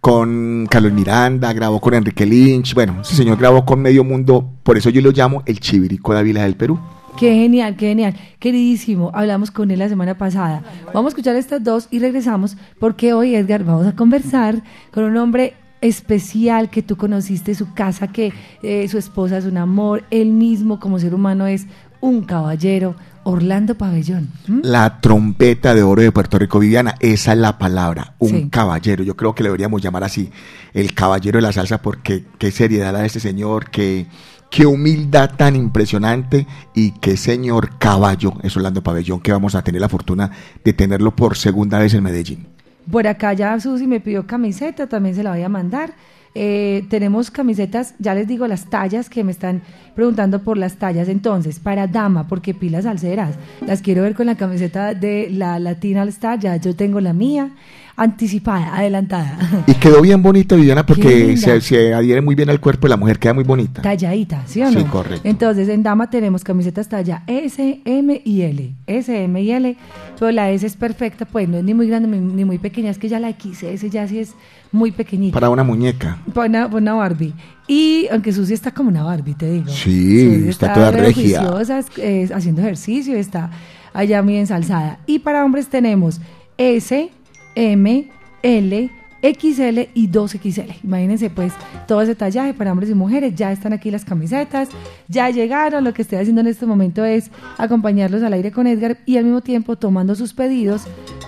con Carlos Miranda, grabó con Enrique Lynch. Bueno, ese señor grabó con medio mundo. Por eso yo lo llamo el Chivirico de Ávila del Perú. Qué genial, qué genial. Queridísimo, hablamos con él la semana pasada. Vamos a escuchar estas dos y regresamos porque hoy, Edgar, vamos a conversar con un hombre especial que tú conociste, su casa, que eh, su esposa es un amor, él mismo como ser humano es un caballero, Orlando Pabellón. ¿Mm? La trompeta de oro de Puerto Rico, Viviana, esa es la palabra, un Sí. caballero. Yo creo que le deberíamos llamar así, el caballero de la salsa, porque qué seriedad la de este señor, qué, qué humildad tan impresionante y qué señor caballo es Orlando Pabellón, que vamos a tener la fortuna de tenerlo por segunda vez en Medellín. Por acá ya Susi me pidió camiseta, también se la voy a mandar. Eh, tenemos camisetas, ya les digo las tallas que me están preguntando por las tallas. Entonces, para dama, porque pilas alceras, las quiero ver con la camiseta de la Latina All Star, ya yo tengo la mía, anticipada, adelantada, Y quedó bien bonita, Viviana, porque se, se adhiere muy bien al cuerpo de la mujer, queda muy bonita. talladita, ¿sí o no? Sí, correcto. Entonces, en dama tenemos camisetas talla S, M y L. S, M y L, pero la S es perfecta, pues no es ni muy grande ni muy pequeña, es que ya la XS ya sí es muy pequeñita. Para una muñeca. Para una, para una Barbie. Y aunque Susi está como una Barbie, te digo. Sí, Susi está toda re regia. es- es haciendo ejercicio, está allá muy ensalzada. Y para hombres tenemos S, M, L, XL y 2XL. Imagínense pues todo ese tallaje para hombres y mujeres. Ya están aquí las camisetas, ya llegaron. Lo que estoy haciendo en este momento es acompañarlos al aire con Edgar y al mismo tiempo tomando sus pedidos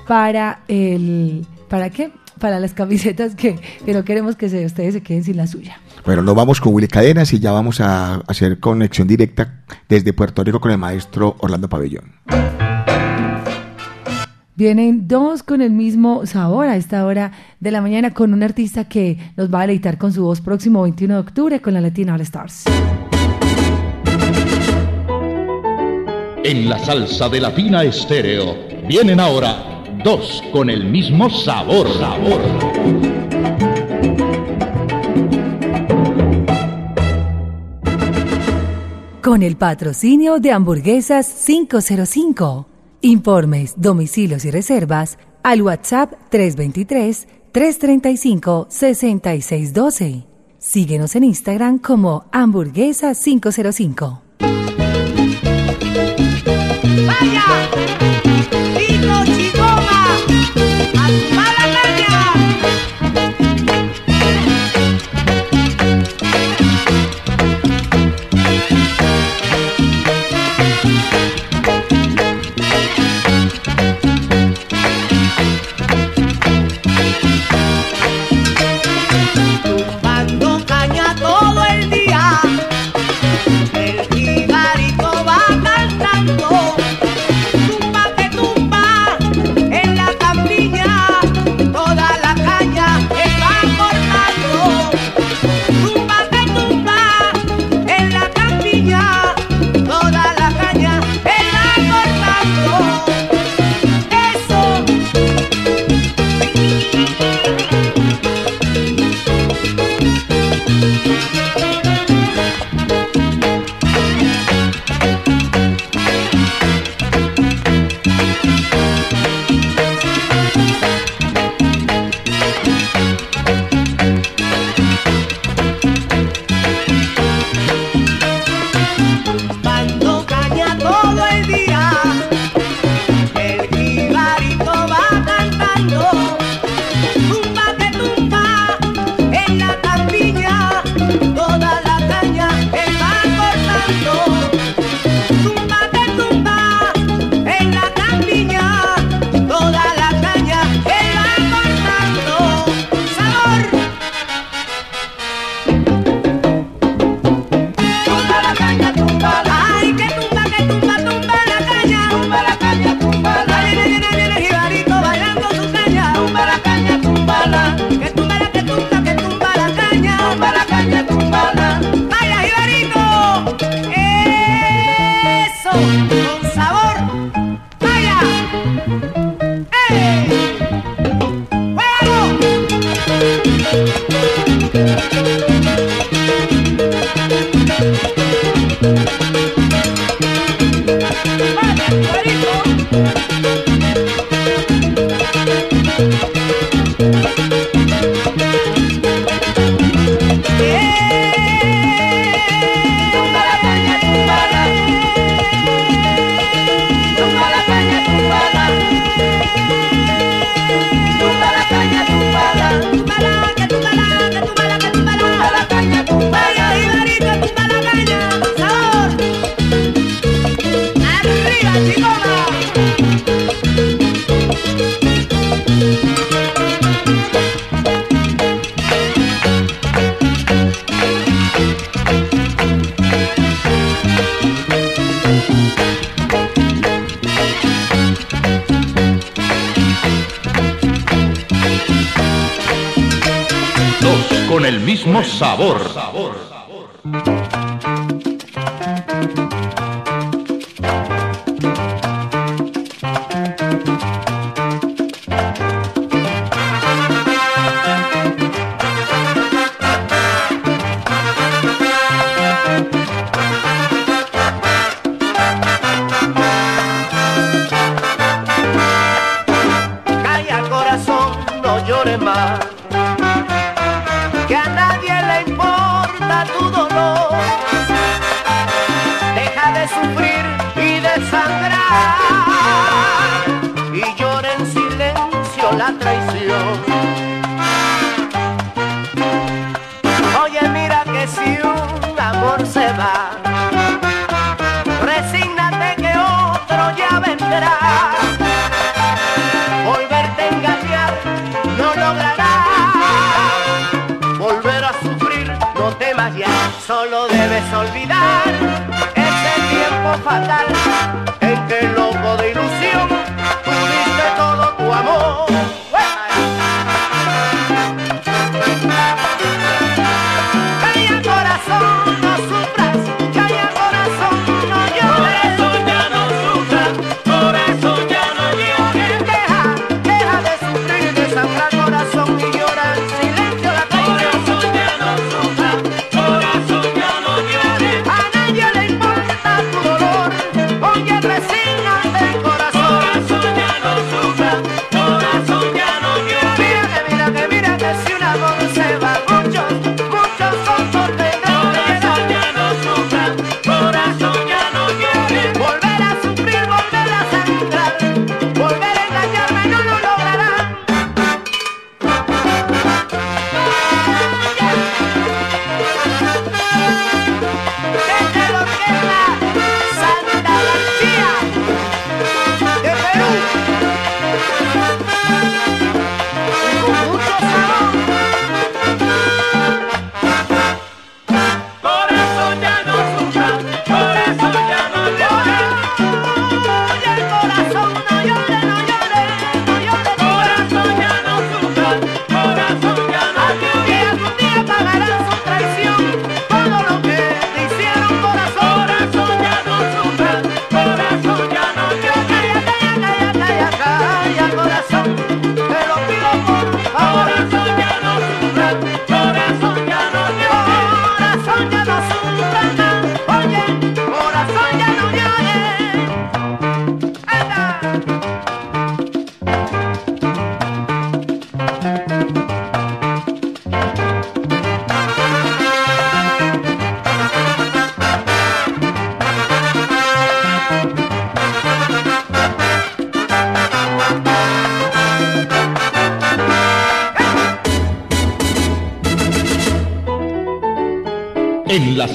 para el... ¿Para qué? Para las camisetas que, que no queremos que se, ustedes se queden sin la suya. Bueno, nos vamos con Willy Cadenas y ya vamos a hacer conexión directa desde Puerto Rico con el maestro Orlando Pabellón. Vienen dos con el mismo sabor a esta hora de la mañana con un artista que nos va a deleitar con su voz próximo 21 de octubre con la Latina All Stars. En la salsa de Latina Estéreo vienen ahora dos con el mismo sabor. sabor. Con el patrocinio de Hamburguesas 505. Informes, domicilios y reservas al WhatsApp 323-335-6612. Síguenos en Instagram como Hamburguesas 505. ¡Vaya!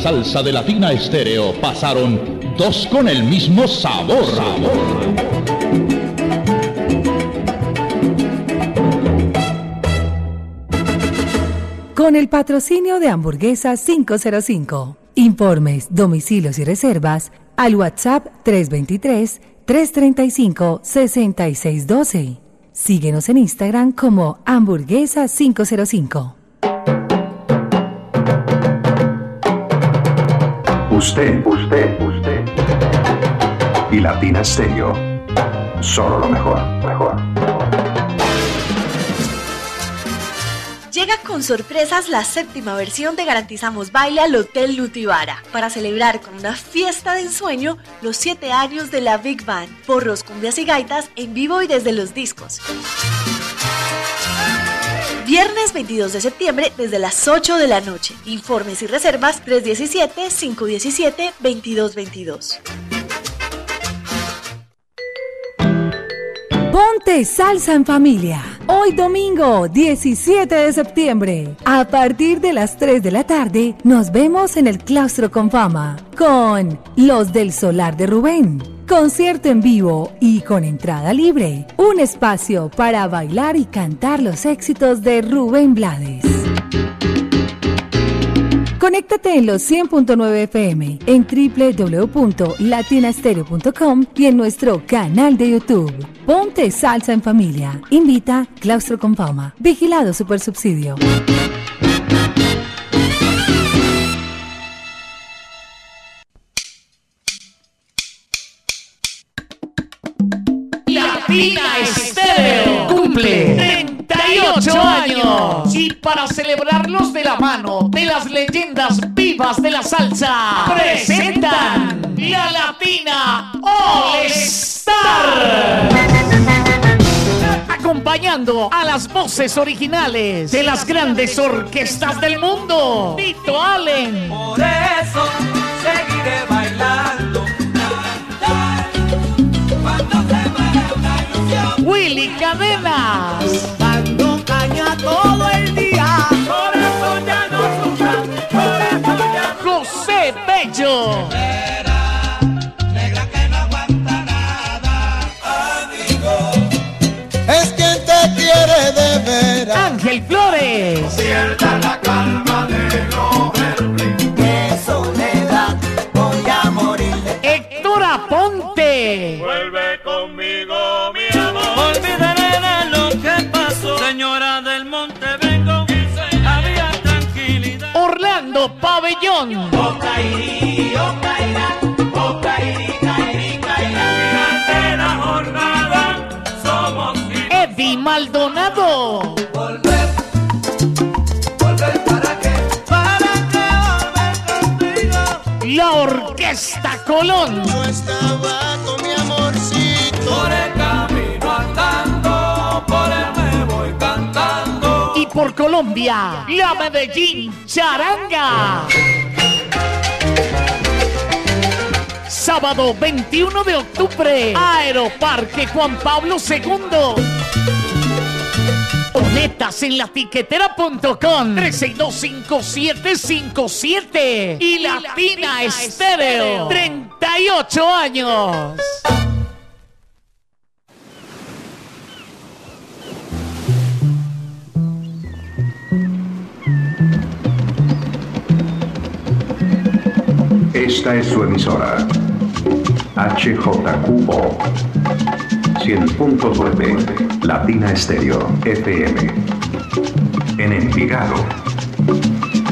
Salsa de Latina Estéreo pasaron dos con el mismo sabor. Con el patrocinio de Hamburguesa 505. Informes, domicilios y reservas al WhatsApp 323-335-6612. Síguenos en Instagram como Hamburguesa 505. Usted, usted, usted. Y Latina Stereo. Solo lo mejor, mejor. Llega con sorpresas la séptima versión de Garantizamos Baile al Hotel Lutibara para celebrar con una fiesta de ensueño los 7 años de la Big Band, porros, cumbias y gaitas en vivo y desde los discos. Viernes 22 de septiembre desde las 8 de la noche. Informes y reservas 317-517-2222. Ponte salsa en familia. Hoy domingo 17 de septiembre. A partir de las 3 de la tarde nos vemos en el Claustro con Fama con Los del Solar de Rubén. Concierto en vivo y con entrada libre. Un espacio para bailar y cantar los éxitos de Rubén Blades. Conéctate en los 100.9 FM, en www.latinastereo.com y en nuestro canal de YouTube. Ponte salsa en familia. Invita Claustro con Fama. Vigilado Super Subsidio. 38 años. Y para celebrarlos de la mano de las leyendas vivas de la salsa presentan la Latina All Star. Acompañando a las voces originales de las grandes orquestas del mundo Tito Allen. Por eso seguiré bailando. Willy Cadenas Bello. Es quien te quiere de veras. Ángel Flores. Pierda la calma de Robert De soledad voy a morir. Héctor Aponte. Vuelve conmigo, mi amor. Olvidaré de lo que pasó, señora del monte vengo. Había tranquilidad. Orlando Pabellón. Eddie Maldonado. volver. ¿Volver para qué? ¿Para qué volver contigo? La Orquesta Colón. Yo estaba con mi amorcito. Por el camino andando, por él me voy cantando. Y por Colombia, la Medellín Charanga. Sábado 21 de octubre, Aeroparque Juan Pablo II. Boletas en la tiquetera.com 3625757 y Latina Estéreo 38 años. Esta es su emisora. HJQO 100.9 Latina Estéreo FM. En Envigado.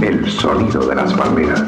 El sonido de las palmeras.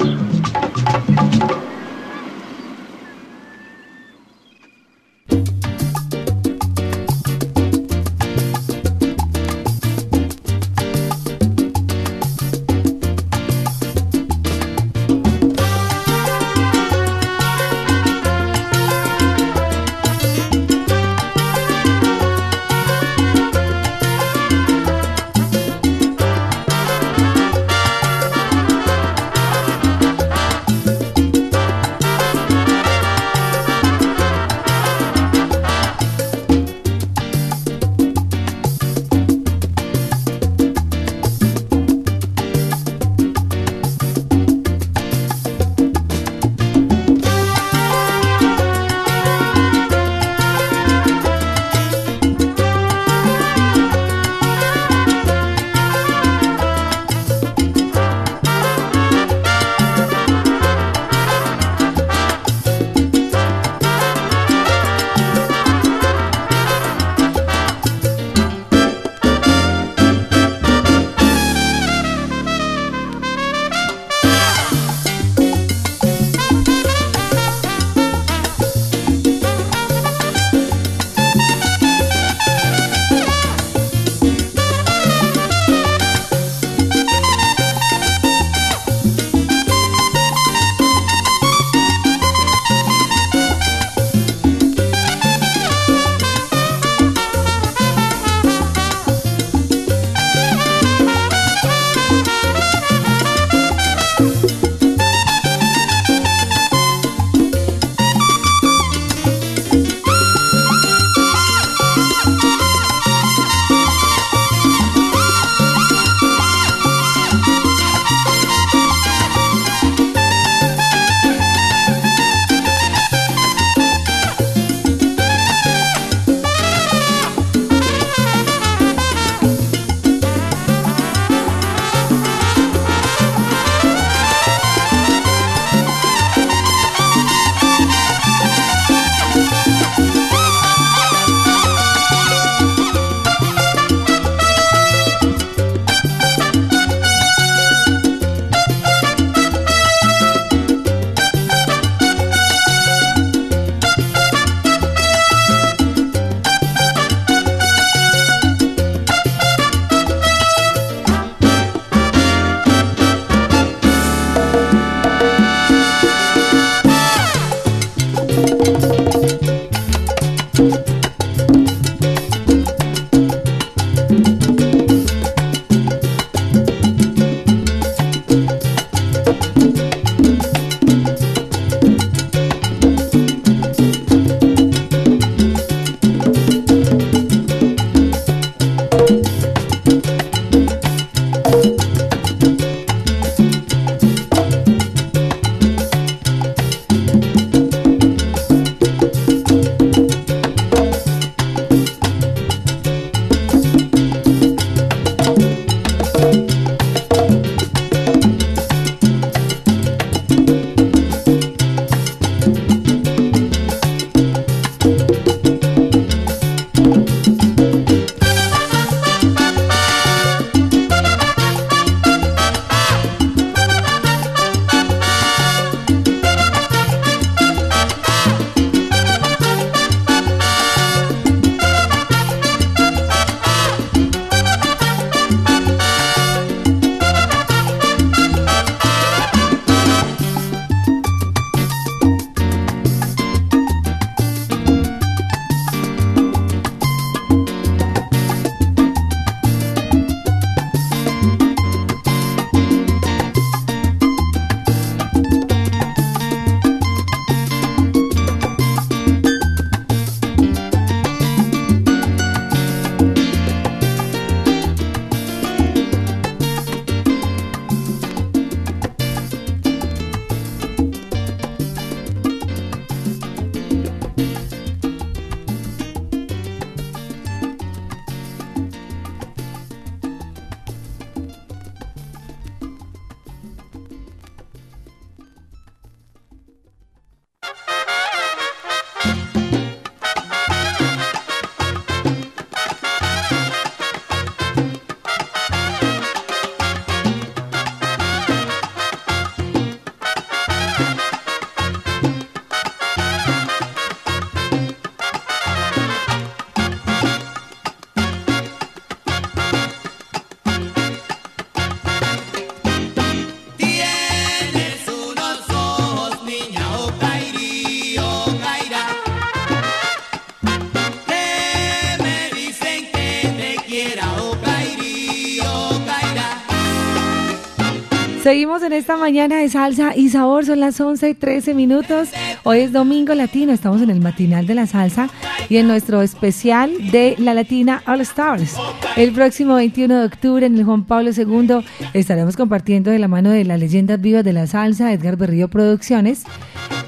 Seguimos en esta mañana de salsa y sabor, son las 11 y 13 minutos. Hoy es Domingo Latino, estamos en el matinal de la salsa y en nuestro especial de la Latina All Stars. El próximo 21 de octubre en el Juan Pablo II estaremos compartiendo de la mano de las leyendas vivas de la salsa, Edgar Berrío Producciones.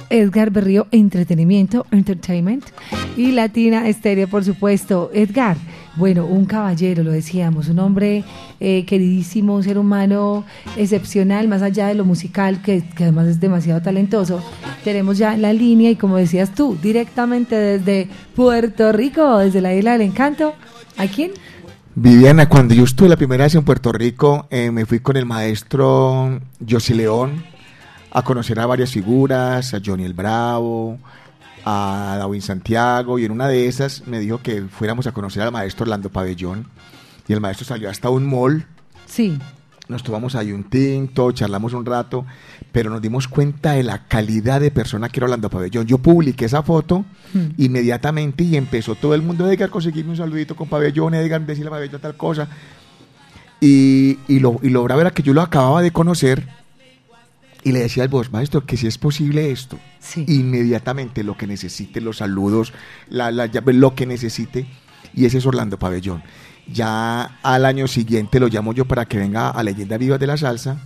Edgar Berrío Entretenimiento, Entertainment y Latina Estéreo, por supuesto. Edgar, bueno, un caballero, lo decíamos, un hombre eh, queridísimo, un ser humano excepcional, más allá de lo musical, que, además es demasiado talentoso. Tenemos ya la línea y como decías tú, directamente desde Puerto Rico, desde la Isla del Encanto. ¿A quién? Viviana, cuando yo estuve la primera vez en Puerto Rico, eh, me fui con el maestro José León a conocer a varias figuras, a Johnny el Bravo, a David Santiago, y en una de esas me dijo que fuéramos a conocer al maestro Orlando Pabellón, y el maestro salió hasta un mall. Sí. Nos tomamos ahí un tinto, charlamos un rato, pero nos dimos cuenta de la calidad de persona que era Orlando Pabellón. Yo publiqué esa foto Hmm. inmediatamente y empezó todo el mundo, Edgar, conseguirme un saludito con Pabellón, Edgar, decirle a Pabellón tal cosa. Y, y, lo, y lo bravo era que yo lo acababa de conocer y le decía al voz, maestro, que si es posible esto, inmediatamente lo que necesite, los saludos, la, la- lo que necesite, y ese es Orlando Pabellón. Ya al año siguiente lo llamo yo para que venga a Leyenda Viva de la Salsa.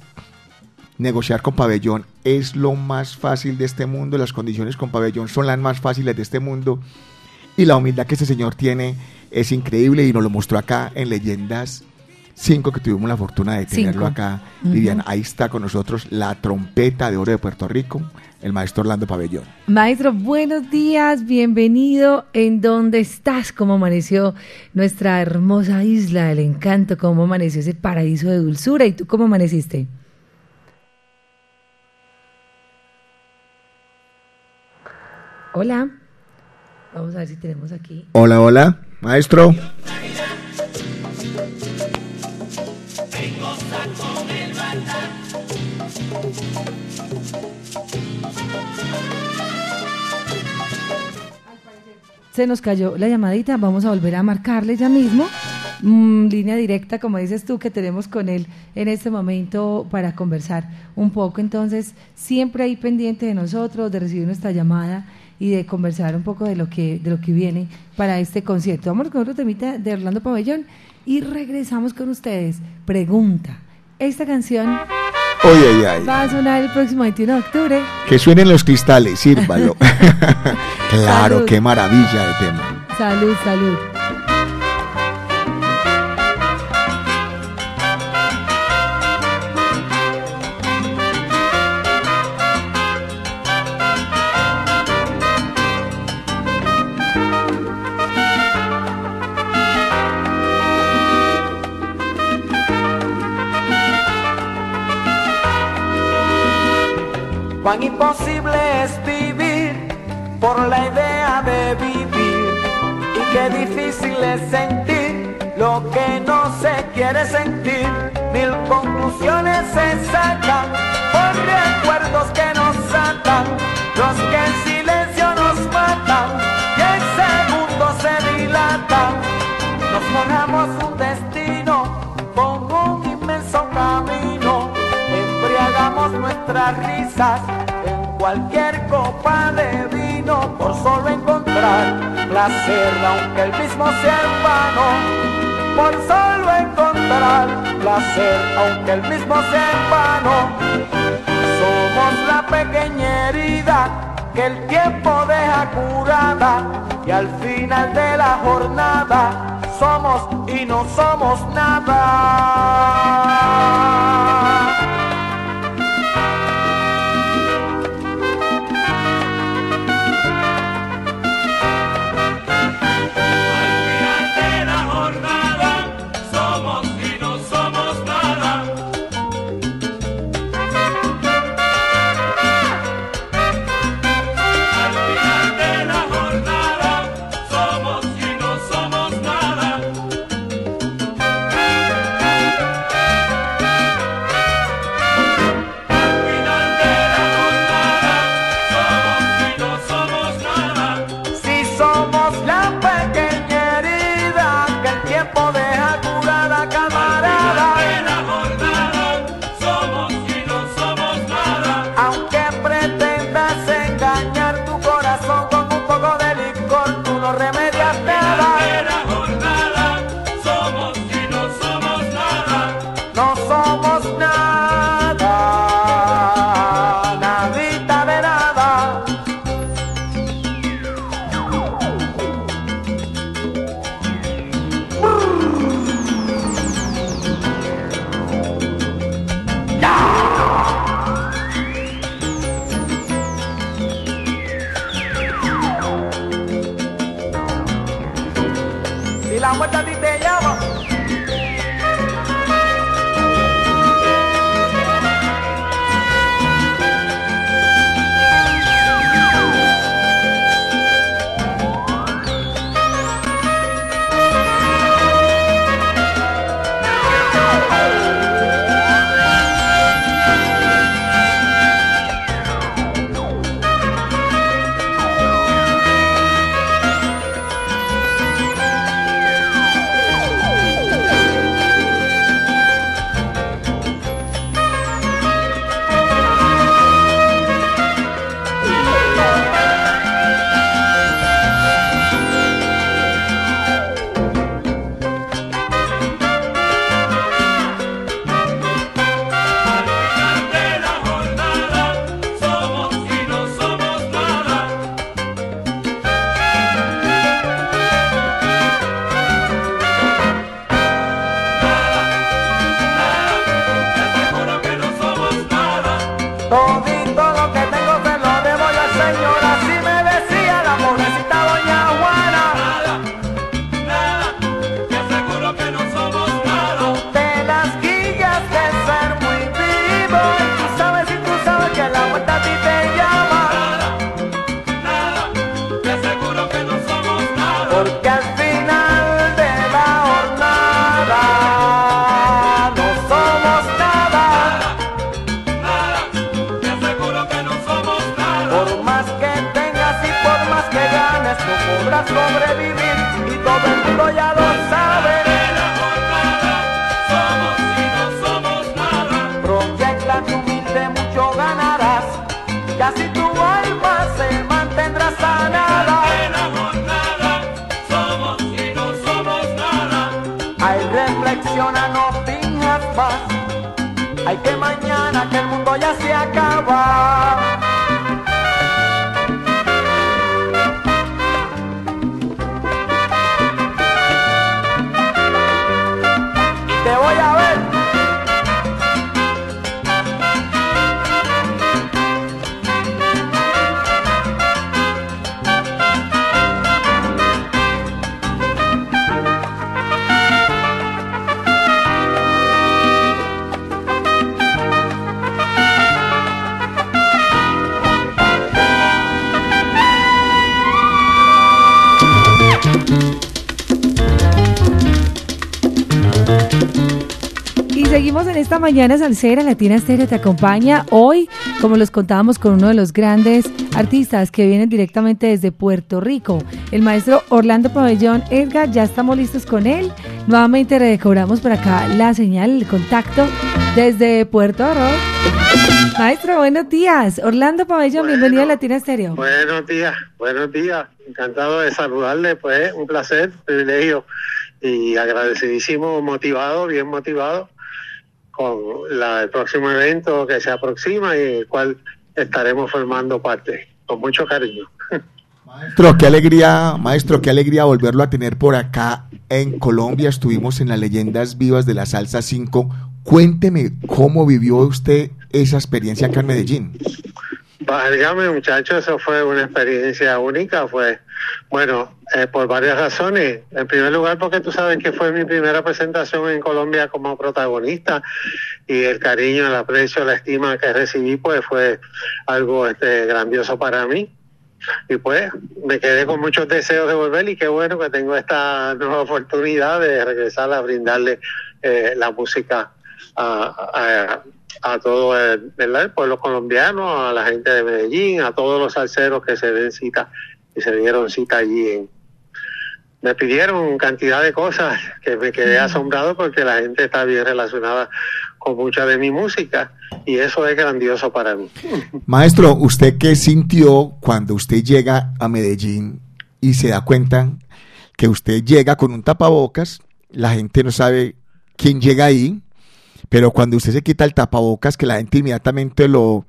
Negociar con Pabellón es lo más fácil de este mundo, las condiciones con Pabellón son las más fáciles de este mundo, y la humildad que este señor tiene es increíble y nos lo mostró acá en Leyendas 5 que tuvimos la fortuna de tenerlo Cinco. acá. Ujú. Viviana, ahí está con nosotros la trompeta de oro de Puerto Rico, el maestro Orlando Pabellón. Maestro, buenos días, bienvenido. ¿En dónde estás? ¿Cómo amaneció nuestra hermosa isla del encanto? ¿Cómo amaneció ese paraíso de dulzura? ¿Y tú cómo amaneciste? Hola. Vamos a ver si tenemos aquí. Hola, hola, maestro. Se nos cayó la llamadita, vamos a volver a marcarle ya mismo. Mm, línea directa, como dices tú, que tenemos con él en este momento para conversar un poco. Entonces, siempre ahí pendiente de nosotros, de recibir nuestra llamada y de conversar un poco de lo que, de lo que viene para este concierto. Vamos con otro temita de Orlando Pabellón y regresamos con ustedes. Pregunta, esta canción Oye, ay, ay. va a sonar el próximo 21 de octubre. Que suenen los cristales, sírvalo. claro, Salud. qué maravilla de tema. Salud, salud. Cuán imposible es vivir por la idea de vivir y qué difícil es sentir lo que no se quiere sentir. Mil conclusiones se sacan por recuerdos que nos atan, los que en silencio nos matan y en segundos se dilatan. Nos forjamos un destino con un inmenso camino embriagamos nuestras risas cualquier copa de vino por solo encontrar placer, aunque el mismo sea en vano. Por solo encontrar placer, aunque el mismo sea en vano. Somos la pequeña herida que el tiempo deja curada y al final de la jornada somos y no somos nada. Se acaba. Y te voy a ver. Seguimos en esta mañana salsera, Latina Estéreo te acompaña hoy, como los contábamos con uno de los grandes artistas que vienen directamente desde Puerto Rico, el maestro Orlando Pabellón. Edgar, ya estamos listos con él. Nuevamente recobramos por acá la señal, el contacto desde Puerto Rico. Maestro, buenos días. Orlando Pabellón, bienvenido a Latina Estéreo. Buenos días, buenos días. Encantado de saludarle, pues un placer, privilegio y agradecidísimo, motivado, bien motivado con la- el próximo evento que se aproxima y el cual estaremos formando parte, con mucho cariño. Maestro, qué alegría, maestro, qué alegría volverlo a tener por acá en Colombia. Estuvimos en las leyendas vivas de la salsa 5. Cuénteme cómo vivió usted esa experiencia acá en Medellín. Válgame, muchachos, eso fue una experiencia única. Fue, bueno, eh, por varias razones. En primer lugar, porque tú sabes que fue mi primera presentación en Colombia como protagonista y el cariño, el aprecio, la estima que recibí, pues fue algo este, grandioso para mí. Y pues me quedé con muchos deseos de volver y qué bueno que tengo esta nueva oportunidad de regresar a brindarle eh, la música a, a, a todo el, ¿verdad? el pueblo colombiano, a la gente de Medellín, a todos los salseros que se den cita y se dieron cita allí. En, me pidieron cantidad de cosas que me quedé asombrado porque la gente está bien relacionada con mucha de mi música y eso es grandioso para mí. Maestro, ¿usted qué sintió cuando usted llega a Medellín y se da cuenta que usted llega con un tapabocas? La gente no sabe quién llega ahí, pero cuando usted se quita el tapabocas, que la gente inmediatamente lo,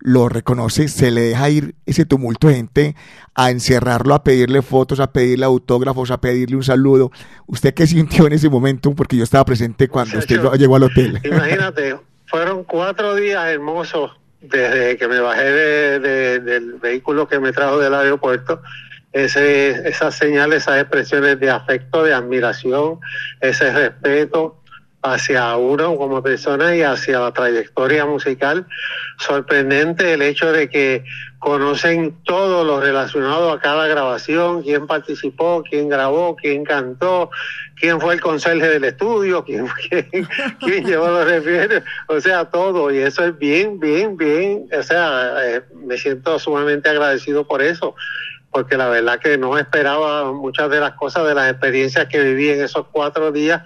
lo reconoce, se le deja ir ese tumulto de gente a encerrarlo, a pedirle fotos, a pedirle autógrafos, a pedirle un saludo. ¿Usted qué sintió en ese momento? Porque yo estaba presente cuando usted llegó al hotel. Imagínate, fueron cuatro días hermosos desde que me bajé de- de- del vehículo que me trajo del aeropuerto ese, esas señales, esas expresiones de afecto, de admiración, ese respeto hacia uno como persona y hacia la trayectoria musical. Sorprendente el hecho de que conocen todo lo relacionado a cada grabación, quién participó, quién grabó, quién cantó, quién fue el conserje del estudio, quién, quién, quién llevó los refieres, o sea, todo. Y eso es bien, bien, bien, o sea, eh, me siento sumamente agradecido por eso porque la verdad que no esperaba muchas de las cosas, de las experiencias que viví en esos cuatro días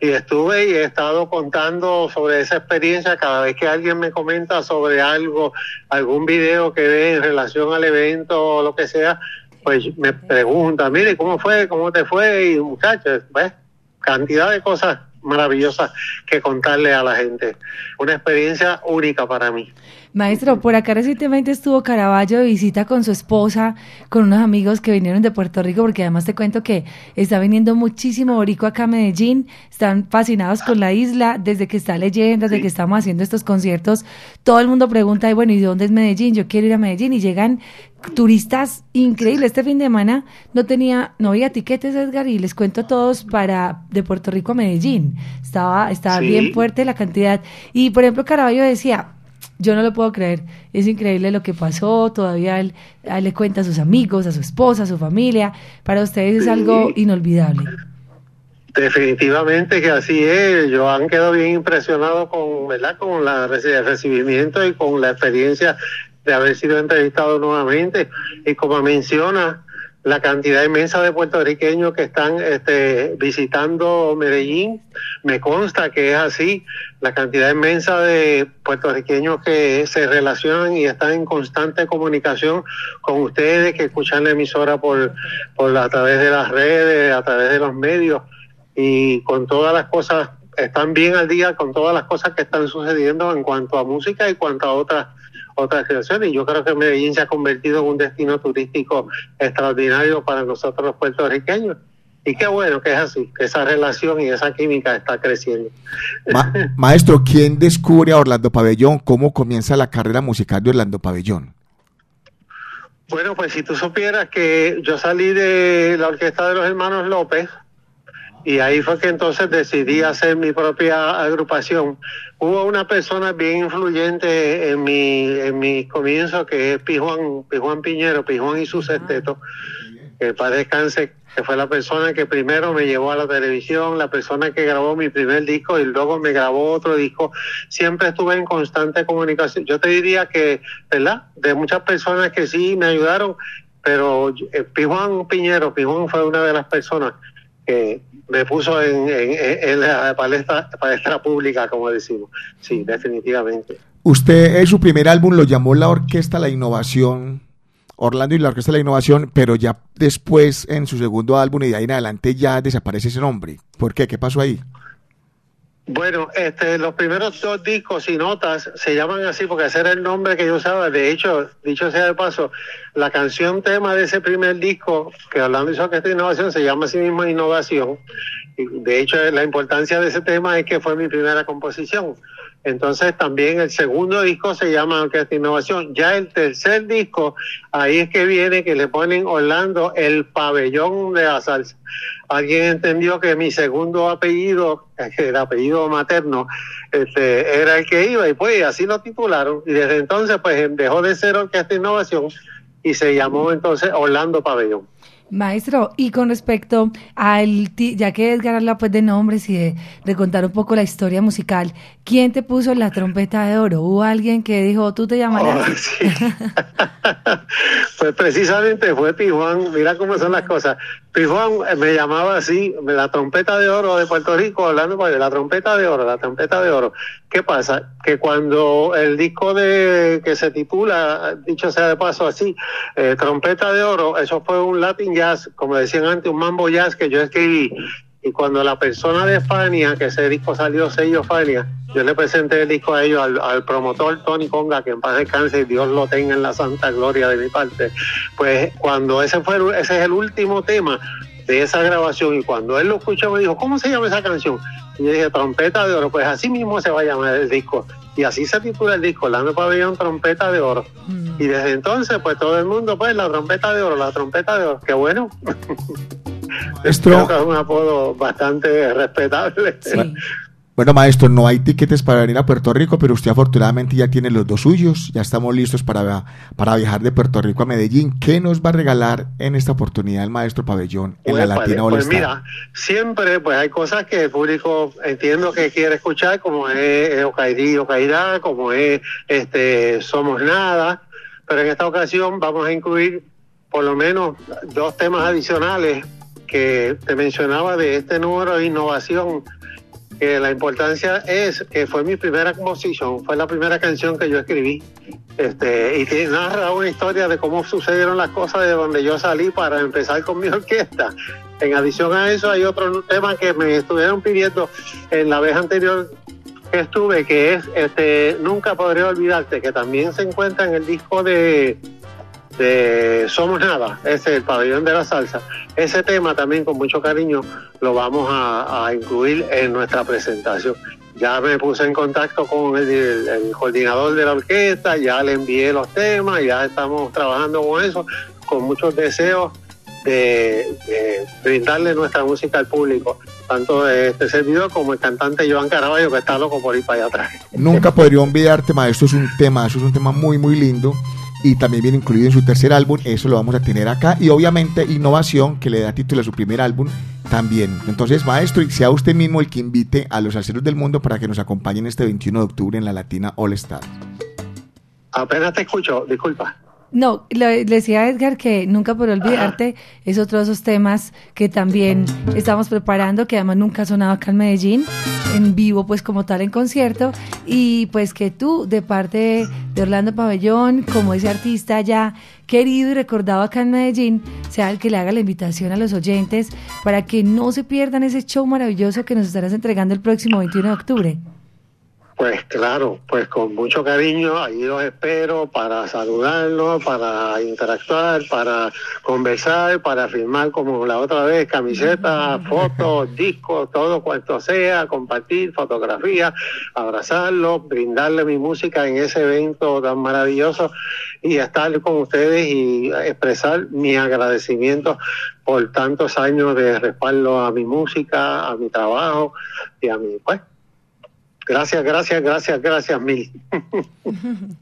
y estuve y he estado contando sobre esa experiencia cada vez que alguien me comenta sobre algo, algún video que ve en relación al evento o lo que sea, pues me pregunta, mire, ¿cómo fue? ¿Cómo te fue? Y muchachos, ¿ves? Cantidad de cosas maravillosas que contarle a la gente. Una experiencia única para mí. Maestro, por acá recientemente estuvo Caraballo de visita con su esposa, con unos amigos que vinieron de Puerto Rico, porque además te cuento que está viniendo muchísimo borico acá a Medellín, están fascinados con la isla, desde que está leyendo, desde que estamos haciendo estos conciertos, todo el mundo pregunta, y bueno, ¿y dónde es Medellín? Yo quiero ir a Medellín, y llegan turistas increíbles. Este fin de semana no tenía, no había tiquetes, Edgar, y les cuento a todos para de Puerto Rico a Medellín. Estaba, estaba Sí. bien fuerte la cantidad. Y por ejemplo, Caraballo decía, yo no lo puedo creer, es increíble lo que pasó, todavía él, le cuenta a sus amigos, a su esposa, a su familia, para ustedes es algo inolvidable. Definitivamente que así es. Yo han quedado bien impresionado con, ¿verdad? con la, el recibimiento y con la experiencia de haber sido entrevistado nuevamente. Y como menciona, la cantidad inmensa de puertorriqueños que están este, visitando Medellín, me consta que es así. La cantidad inmensa de puertorriqueños que se relacionan y están en constante comunicación con ustedes, que escuchan la emisora por, por a través de las redes, a través de los medios y con todas las cosas, están bien al día con todas las cosas que están sucediendo en cuanto a música y cuanto a otras otras creaciones. Y yo creo que Medellín se ha convertido en un destino turístico extraordinario para nosotros los puertorriqueños. Y qué bueno que es así, que esa relación y esa química está creciendo. Ma- maestro, ¿quién descubre a Orlando Pabellón? ¿Cómo comienza la carrera musical de Orlando Pabellón? Bueno, pues si tú supieras que yo salí de la orquesta de los hermanos López y ahí fue que entonces decidí hacer mi propia agrupación. Hubo una persona bien influyente en mi, en mis comienzos que es Pijuan, Pijuan Piñero, Pijuan y su sexteto, que para descanse, que fue la persona que primero me llevó a la televisión, la persona que grabó mi primer disco y luego me grabó otro disco. Siempre estuve en constante comunicación. Yo te diría que, ¿verdad? De muchas personas que sí me ayudaron, pero eh, Pijuan Piñero, Pijuan fue una de las personas que me puso en, en- la palestra, palestra pública, como decimos. Sí, definitivamente. Usted en su primer álbum lo llamó la Orquesta La Innovación, Orlando y la Orquesta La Innovación, pero ya después en su segundo álbum y de ahí en adelante ya desaparece ese nombre. ¿Por qué? ¿Qué pasó ahí? Bueno, este, los primeros dos discos y notas se llaman así porque ese era el nombre que yo usaba. De hecho, dicho sea de paso, la canción tema de ese primer disco, que hablando de esta innovación, se llama así mismo Innovación. De hecho, la importancia de ese tema es que fue mi primera composición. Entonces, también el segundo disco se llama Orquesta Innovación. Ya el tercer disco, ahí es que viene que le ponen Orlando el pabellón de la salsa. Alguien entendió que mi segundo apellido, el apellido materno, este, era el que iba y pues así lo titularon. Y desde entonces, pues dejó de ser Orquesta Innovación y se llamó entonces Orlando Pabellón. Maestro, y con respecto al, ti- ya que Edgar habla pues de nombres y de, de contar un poco la historia musical, ¿quién te puso la trompeta de oro? ¿Hubo alguien que dijo, tú te llamarás? Oh, sí. Pues precisamente fue Pijuan, mira cómo son las cosas. Pijuan eh, me llamaba así, la trompeta de oro de Puerto Rico, hablando de la trompeta de oro, la trompeta de oro. ¿Qué pasa? Que cuando el disco de que se titula, dicho sea de paso así, eh, Trompeta de Oro, eso fue un Latin Jazz, como decían antes, un mambo jazz que yo escribí. Y cuando la persona de Fania, que ese disco salió sello Fania, yo le presenté el disco a ellos, al, al promotor Tony Conga, que en paz descanse y Dios lo tenga en la santa gloria de mi parte. Pues cuando ese fue ese es el último tema, de esa grabación y cuando él lo escuchó me dijo, ¿cómo se llama esa canción? Y yo dije, Trompeta de Oro, pues así mismo se va a llamar el disco. Y así se titula el disco, Lame Pabellón Trompeta de Oro. Y desde entonces, pues todo el mundo, pues la trompeta de oro, la trompeta de oro, qué bueno. Maestro. Creo que es un apodo bastante respetable. Bueno, maestro, no hay tiquetes para venir a Puerto Rico, pero usted afortunadamente ya tiene los dos suyos. Ya estamos listos para, para viajar de Puerto Rico a Medellín. ¿Qué nos va a regalar en esta oportunidad el maestro Pabellón en la Pues, Latina pues Star? mira, siempre pues hay cosas que el público entiendo que quiere escuchar, como es Ocaidí, Ocaidá, como es este Somos Nada, pero en esta ocasión vamos a incluir por lo menos dos temas adicionales que te mencionaba de este número de innovación, que la importancia es que fue mi primera composición, fue la primera canción que yo escribí, este, y que narra una historia de cómo sucedieron las cosas de donde yo salí para empezar con mi orquesta. En adición a eso hay otro tema que me estuvieron pidiendo en la vez anterior que estuve, que es este Nunca podré olvidarte, que también se encuentra en el disco de, de Somos Nada, ese el pabellón de la salsa. Ese tema también con mucho cariño lo vamos a, incluir en nuestra presentación. Ya me puse en contacto con el, coordinador de la orquesta, ya le envié los temas, ya estamos trabajando con eso, con muchos deseos de, brindarle nuestra música al público, tanto de este servidor como el cantante Joan Caraballo, que está loco por ir para allá atrás. Nunca podría olvidarte, maestro, es un tema, es un tema muy, muy lindo y también viene incluido en su tercer álbum, eso lo vamos a tener acá y obviamente Innovación, que le da título a su primer álbum, también. Entonces, maestro, y sea usted mismo el que invite a los salseros del mundo para que nos acompañen este 21 de octubre en la Latina All Star. Apenas te escucho, disculpa. No, le, decía a Edgar que nunca por olvidarte es otro de esos temas que también estamos preparando, que además nunca ha sonado acá en Medellín, en vivo pues como tal en concierto, y pues que tú de parte de Orlando Pabellón, como ese artista ya querido y recordado acá en Medellín, sea el que le haga la invitación a los oyentes para que no se pierdan ese show maravilloso que nos estarás entregando el próximo 21 de octubre. Pues claro, pues con mucho cariño, ahí los espero para saludarlos, para interactuar, para conversar, para firmar como la otra vez, camisetas, fotos, discos, todo cuanto sea, compartir fotografías, abrazarlos, brindarle mi música en ese evento tan maravilloso y estar con ustedes y expresar mi agradecimiento por tantos años de respaldo a mi música, a mi trabajo y a mi, pues, Gracias, gracias, gracias, gracias mil.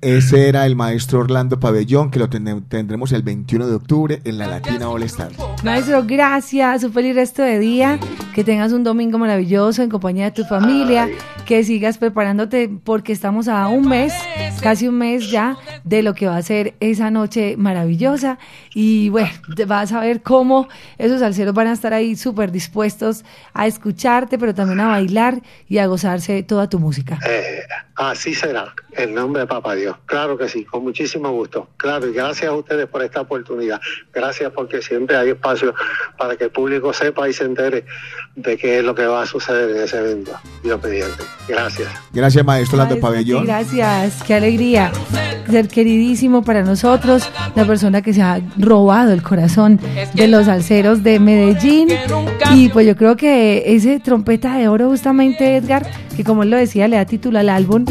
Ese era el maestro Orlando Pabellón, que lo tene- tendremos el 21 de octubre en la Latina All Star. Maestro, gracias. Un feliz resto de día. Que tengas un domingo maravilloso en compañía de tu familia. Que sigas preparándote porque estamos a un mes, casi un mes ya, de lo que va a ser esa noche maravillosa. Y bueno, te vas a ver cómo esos salseros van a estar ahí súper dispuestos a escucharte, pero también a bailar y a gozarse toda tu música. Eh, así será, en nombre de Papá Dios. Claro que sí, con muchísimo gusto. Claro, y gracias a ustedes por esta oportunidad. Gracias porque siempre hay espacio para que el público sepa y se entere de qué es lo que va a suceder en ese evento. Dios mediante. Gracias. Gracias, maestro Maestro, Pabellón. gracias, qué alegría ser queridísimo para nosotros, la persona que se ha robado el corazón de los salseros de Medellín. Y pues yo creo que ese trompeta de oro, justamente Edgar, que como él lo decía, le da título al álbum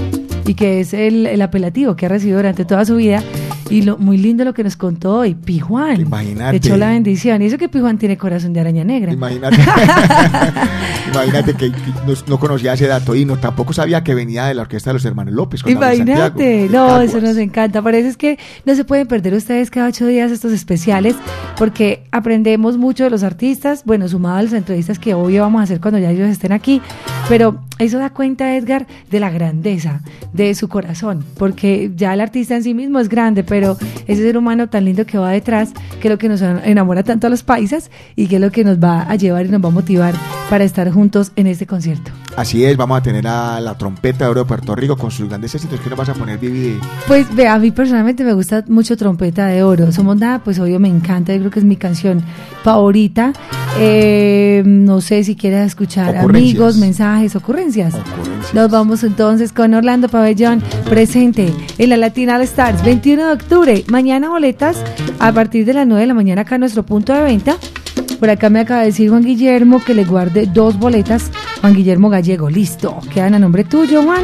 y que es el, el apelativo que ha recibido durante toda su vida. Y lo muy lindo lo que nos contó hoy, Pijuan. Imagínate. Echó la bendición. Y eso que Pijuan tiene corazón de araña negra. Imagínate. Imagínate que, no, no conocía ese dato y no tampoco sabía que venía de la orquesta de los hermanos López. con Imagínate, no, eso nos encanta. Parece es que no se pueden perder ustedes cada ocho días estos especiales porque aprendemos mucho de los artistas, bueno, sumado a las entrevistas que obvio vamos a hacer cuando ya ellos estén aquí, pero eso da cuenta, Edgar, de la grandeza de su corazón, porque ya el artista en sí mismo es grande, pero ese ser humano tan lindo que va detrás, que es lo que nos enamora tanto a los paisas y que es lo que nos va a llevar y nos va a motivar para estar juntos en este concierto. Así es, vamos a tener a la trompeta de oro de Puerto Rico con sus grandes éxitos. ¿Qué nos vas a poner, Vivi? Pues ve, a mí personalmente me gusta mucho Trompeta de Oro. Somos nada, pues obvio me encanta, yo creo que es mi canción favorita. Eh, no sé si quieres escuchar amigos, mensajes, ocurrencias. Nos vamos entonces con Orlando Pabellón, presente en la Latina All Stars, 21 de octubre. Mañana boletas a partir de las 9 de la mañana acá en nuestro punto de venta. Por acá me acaba de decir Juan Guillermo que le guarde dos boletas. Juan Guillermo Gallego, listo. Quedan a nombre tuyo, Juan.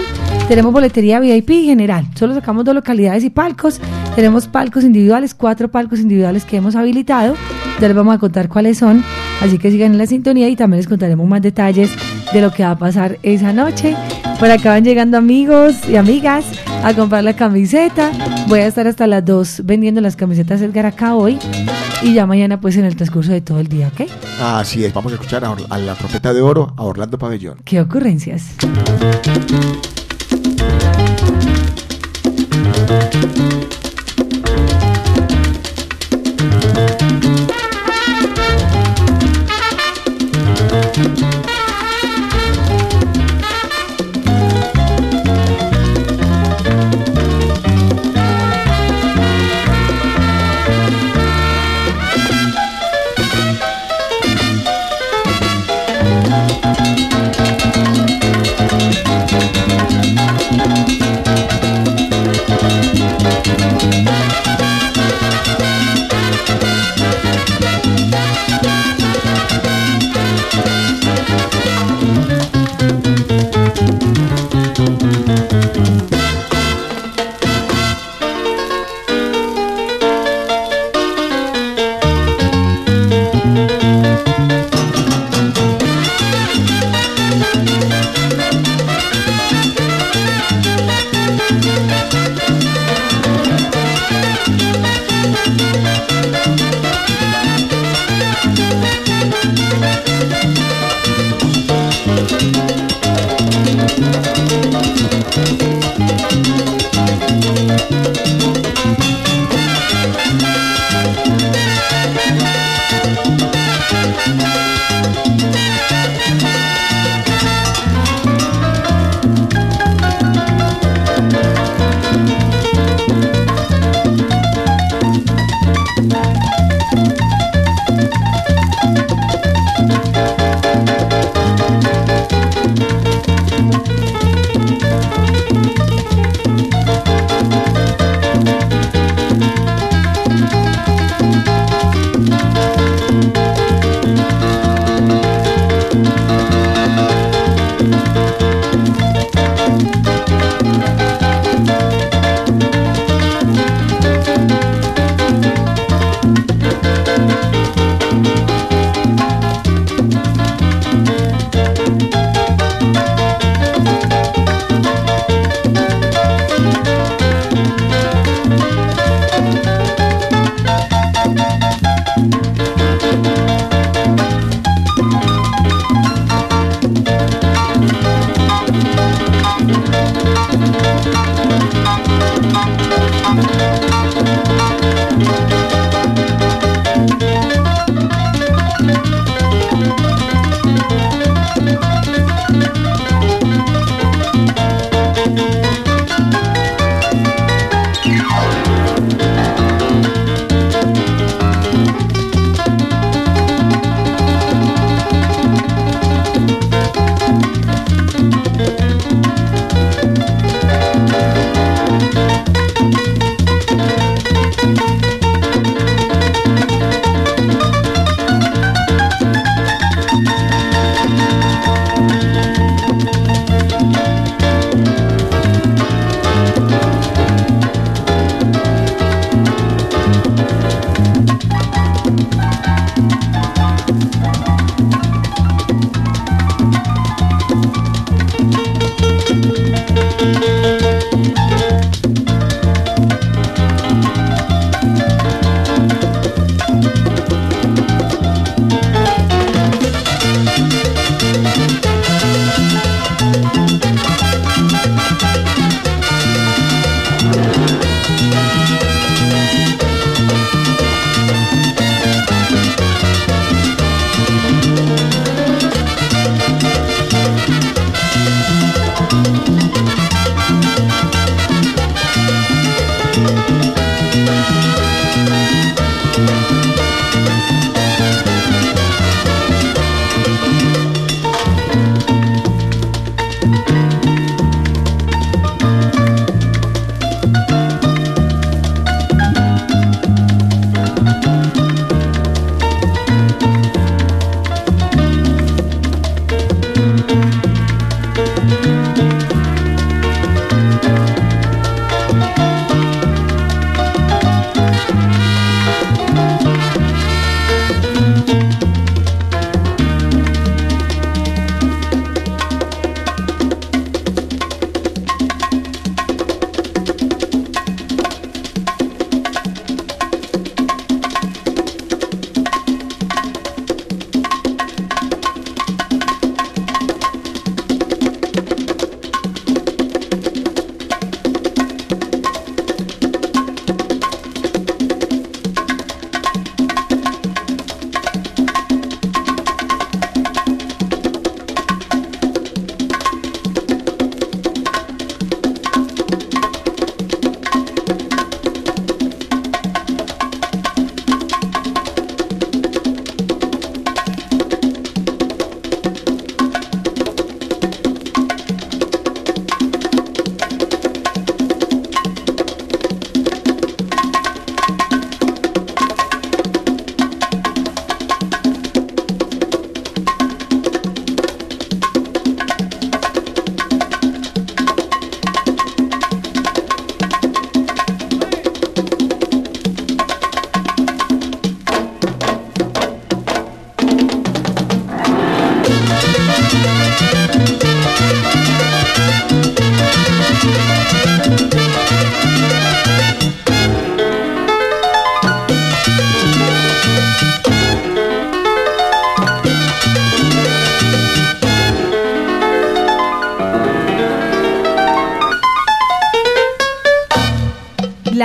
Tenemos boletería VIP general. Solo sacamos dos localidades y palcos. Tenemos palcos individuales, cuatro palcos individuales que hemos habilitado. Ya les vamos a contar cuáles son. Así que sigan en la sintonía y también les contaremos más detalles de lo que va a pasar esa noche. Por acá van llegando amigos y amigas a comprar la camiseta. Voy a estar hasta las 2 vendiendo las camisetas Edgar acá hoy. Y ya mañana pues en el transcurso de todo el día, ¿ok? Así es, vamos a escuchar a, Or- a la trompeta de oro, a Orlando Pabellón. ¿Qué ocurrencias?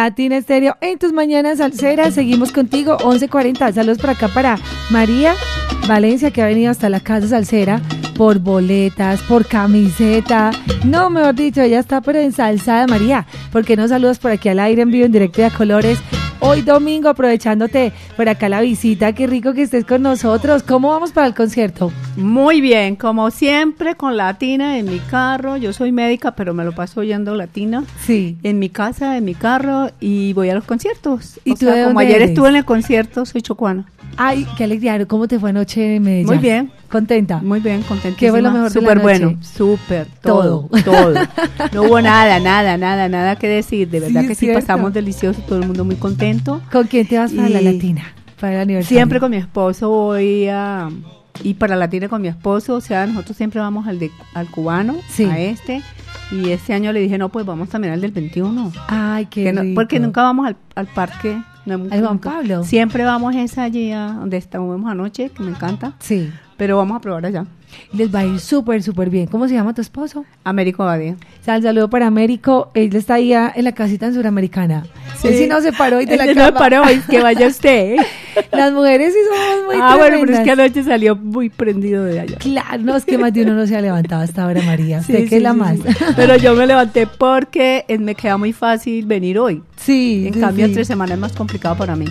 Latina Estéreo en tus mañanas salseras. Seguimos contigo, 11.40. Saludos por acá para María Valencia, que ha venido hasta la casa salsera por boletas, por camiseta. No, mejor dicho, ella está pero ensalzada, María. porque no saludas por aquí al aire en vivo, en directo y a colores? Hoy domingo, aprovechándote por acá la visita, qué rico que estés con nosotros. ¿Cómo vamos para el concierto? Muy bien, como siempre, con Latina en mi carro. Yo soy médica, pero me lo paso oyendo Latina. Sí. En mi casa, en mi carro, y voy a los conciertos. ¿Y O tú sea, de como dónde ayer eres? estuve en el concierto, soy chocuana. Ay, qué alegría. ¿Cómo te fue anoche en Medellín? Muy bien. ¿Contenta? Muy bien, contenta. ¿Qué fue lo mejor de la Súper bueno, súper, Todo. todo, todo. No hubo nada, nada, nada, nada que decir. De verdad Sí, que sí cierto. pasamos delicioso, todo el mundo muy contento. ¿Con quién te vas para la latina? Para el aniversario. Siempre con mi esposo voy a... Y para Latina con mi esposo, o sea, nosotros siempre vamos al de al cubano, Sí. a este. Y este año le dije, no, pues vamos también al del 21. Ay, qué Que no- rico. porque nunca vamos al, al parque. No, ¿Al Juan nunca. Pablo? Siempre vamos esa allí a donde estábamos anoche, que me encanta. Sí. Pero vamos a probar allá. Les va a ir súper, súper bien. ¿Cómo se llama tu esposo? Américo Abadía. Sal, saludo para Américo. Él está ahí ah, en la casita en Suramericana. Sí. Él sí no se paró de Él la no paró hoy, que vaya usted. Las mujeres sí somos muy ah, bueno, pero es que anoche salió muy prendido de allá. Claro, no, es que más de uno no se ha levantado hasta ahora, María. Sí, Usted que es la más. Pero yo me levanté porque eh, me queda muy fácil venir hoy. Sí. En cambio, entre semana es más complicado para mí.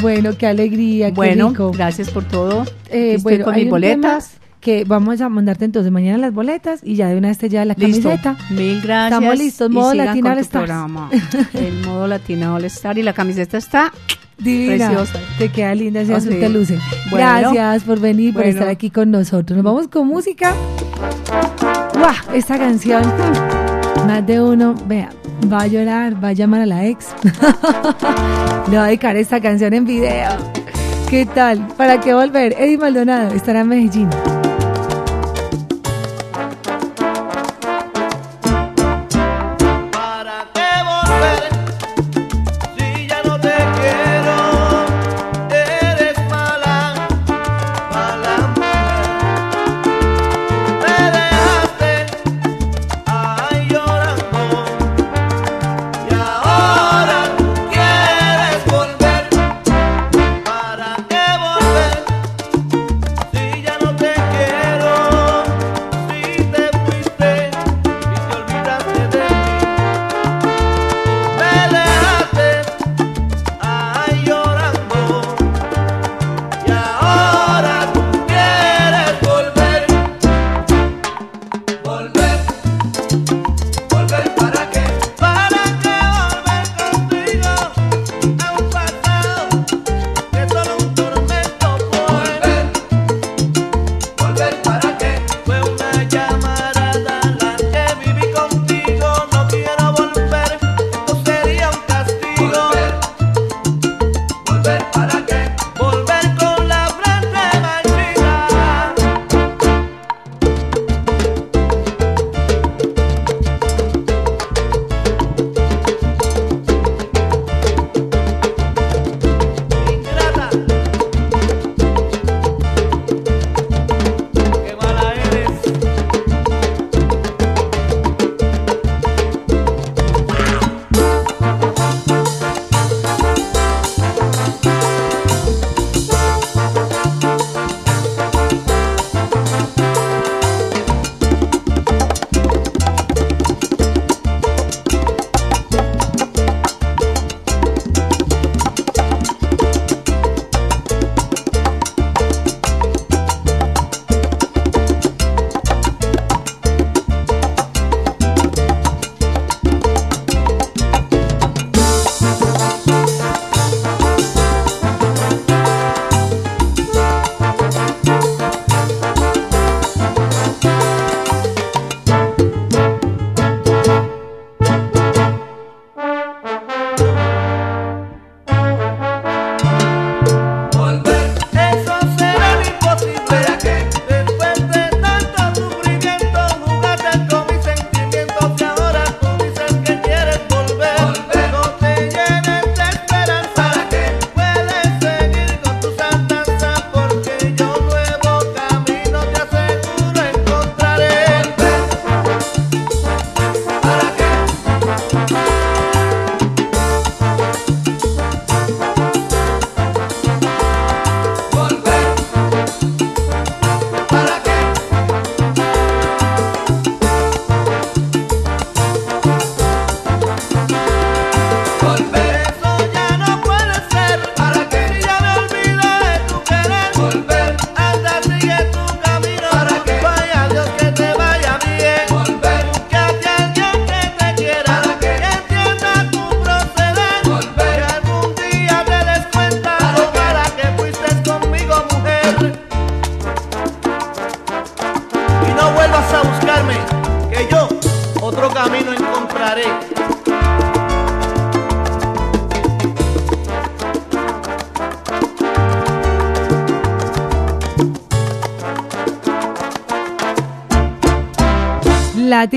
Bueno, qué alegría, qué Bueno, rico. gracias por todo. Eh, Estoy bueno, con mis boletas. Que vamos a mandarte entonces mañana las boletas y ya de una vez te lleva la Listo. camiseta. Mil gracias. Estamos listos, modo Latina All programa. El modo Latina All Star y la camiseta está Divina. preciosa. Te queda linda, ese azul sí. te luce. Bueno. Gracias por venir, por estar aquí con nosotros. Nos vamos con música. ¡Guau! Esta canción, hmm, más de uno, vea, va a llorar, va a llamar a la ex. Le va a dedicar esta canción en video. ¿Qué tal? ¿Para qué volver? Eddie Maldonado estará en Medellín.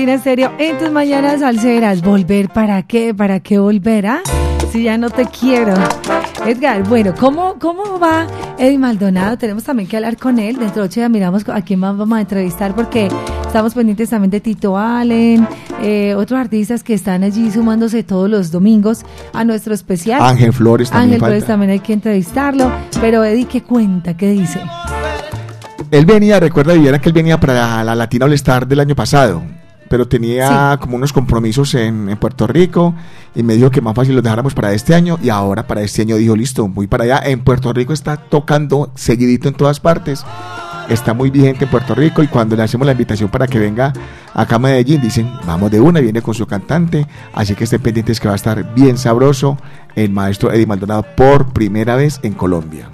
Latina Estéreo en tus mañanas salseras. ¿Volver para qué? ¿Para qué volver? ah? Si ya no te quiero. Edgar, bueno, ¿cómo, ¿cómo va Eddie Maldonado? Tenemos también que hablar con él. Dentro de ocho días miramos a quién más vamos a entrevistar porque estamos pendientes también de Tito Allen, eh, otros artistas que están allí sumándose todos los domingos a nuestro especial. Ángel Flores también Ángel Flores también hay que entrevistarlo. Pero Eddie, ¿qué cuenta? ¿Qué dice? Él venía, recuerda Viviana que él venía para la Latina All Star del año pasado, pero tenía como unos compromisos en, en Puerto Rico y me dijo que más fácil los dejáramos para este año y ahora para este año dijo, listo, voy para allá. En Puerto Rico está tocando seguidito en todas partes. Está muy vigente en Puerto Rico y cuando le hacemos la invitación para que venga acá a Medellín, dicen, vamos de una, viene con su cantante, así que estén pendientes que va a estar bien sabroso el maestro Eddie Maldonado por primera vez en Colombia.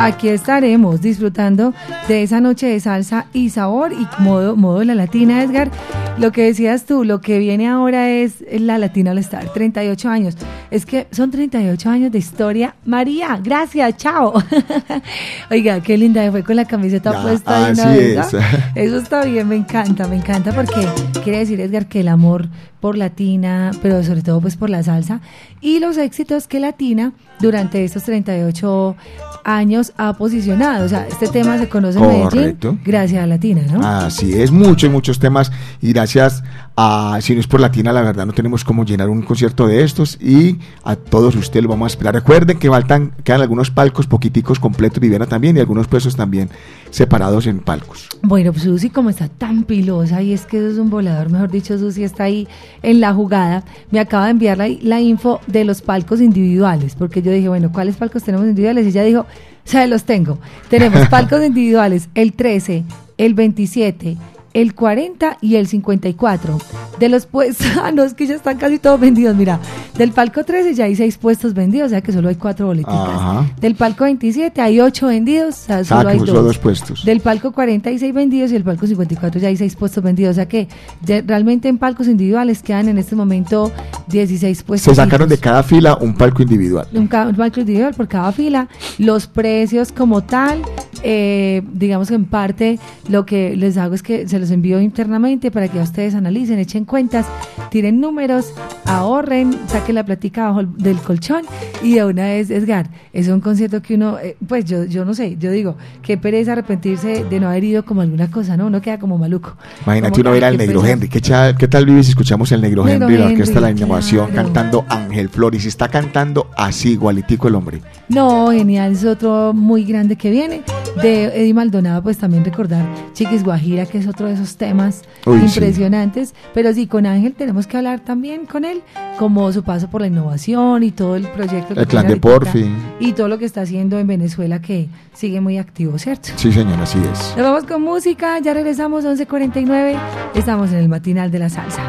Aquí estaremos disfrutando de esa noche de salsa y sabor y modo, modo la latina, Edgar. Lo que decías tú, lo que viene ahora es la Latina All Star, 38 años. Es que son 38 años de historia. María, gracias, chao. Oiga, qué linda fue con la camiseta Ya, puesta una así vez, es. Eso está bien, me encanta, me encanta porque quiere decir, Edgar, que el amor por Latina, pero sobre todo pues por la salsa y los éxitos que Latina durante estos 38 años ha posicionado. O sea, este tema se conoce en Medellín Correcto. gracias a Latina, ¿no? Así es, muchos, muchos temas. Y gracias a Si no es por Latina, la verdad, no tenemos cómo llenar un concierto de estos. Y a todos ustedes lo vamos a esperar. Recuerden que faltan, quedan algunos palcos poquiticos completos, Viviana también, y algunos puestos también separados en palcos. Bueno, pues Susi como está tan pilosa y es que es un volador, mejor dicho, Susi está ahí en la jugada, me acaba de enviar la, la info de los palcos individuales, porque yo dije, bueno, ¿cuáles palcos tenemos individuales? Y ella dijo, ya los tengo. Tenemos palcos individuales, el 13, el 27, el 40 y el 54. De los puestos, ah, no, es que ya están casi todos vendidos, mira. Del palco 13 ya hay seis puestos vendidos, o sea que solo hay cuatro boleticas. Ajá. Del palco 27 hay ocho vendidos, o sea, solo Ah, hay solo dos. dos puestos. Del palco 46 vendidos y el palco 54 ya hay 6 puestos vendidos. O sea que realmente en palcos individuales quedan en este momento 16 puestos. Se sacaron de cada fila un palco individual. un palco individual por cada fila. Los precios como tal, eh, digamos que en parte lo que les hago es que se los envío internamente para que ustedes analicen, echen cuentas, tiren números, ahorren, saquen la platica abajo del colchón y de una vez, Edgar, es un concierto que uno, eh, pues yo, yo no sé, yo digo, qué pereza arrepentirse de no haber ido como alguna cosa, ¿no? Uno queda como maluco. Imagínate uno ver al Negro. Henry. ¿Qué, cha- qué tal vive si escuchamos el Negro, Negro Henry, la Orquesta de la Innovación, claro. cantando Ángel Flores? Y está cantando así, igualitico el hombre. No, genial, es otro muy grande que viene. De Eddie Maldonado, pues también recordar Chiquis Guajira, que es otro de esos temas Uy, sí. impresionantes. Pero sí, con Ángel tenemos que hablar también con él, como su paso por la innovación y todo el proyecto. que El clan de Porfi. Y todo lo que está haciendo en Venezuela, que sigue muy activo, ¿cierto? Sí, señor, así es. Nos vamos con música, ya regresamos 11.49, estamos en el matinal de la salsa.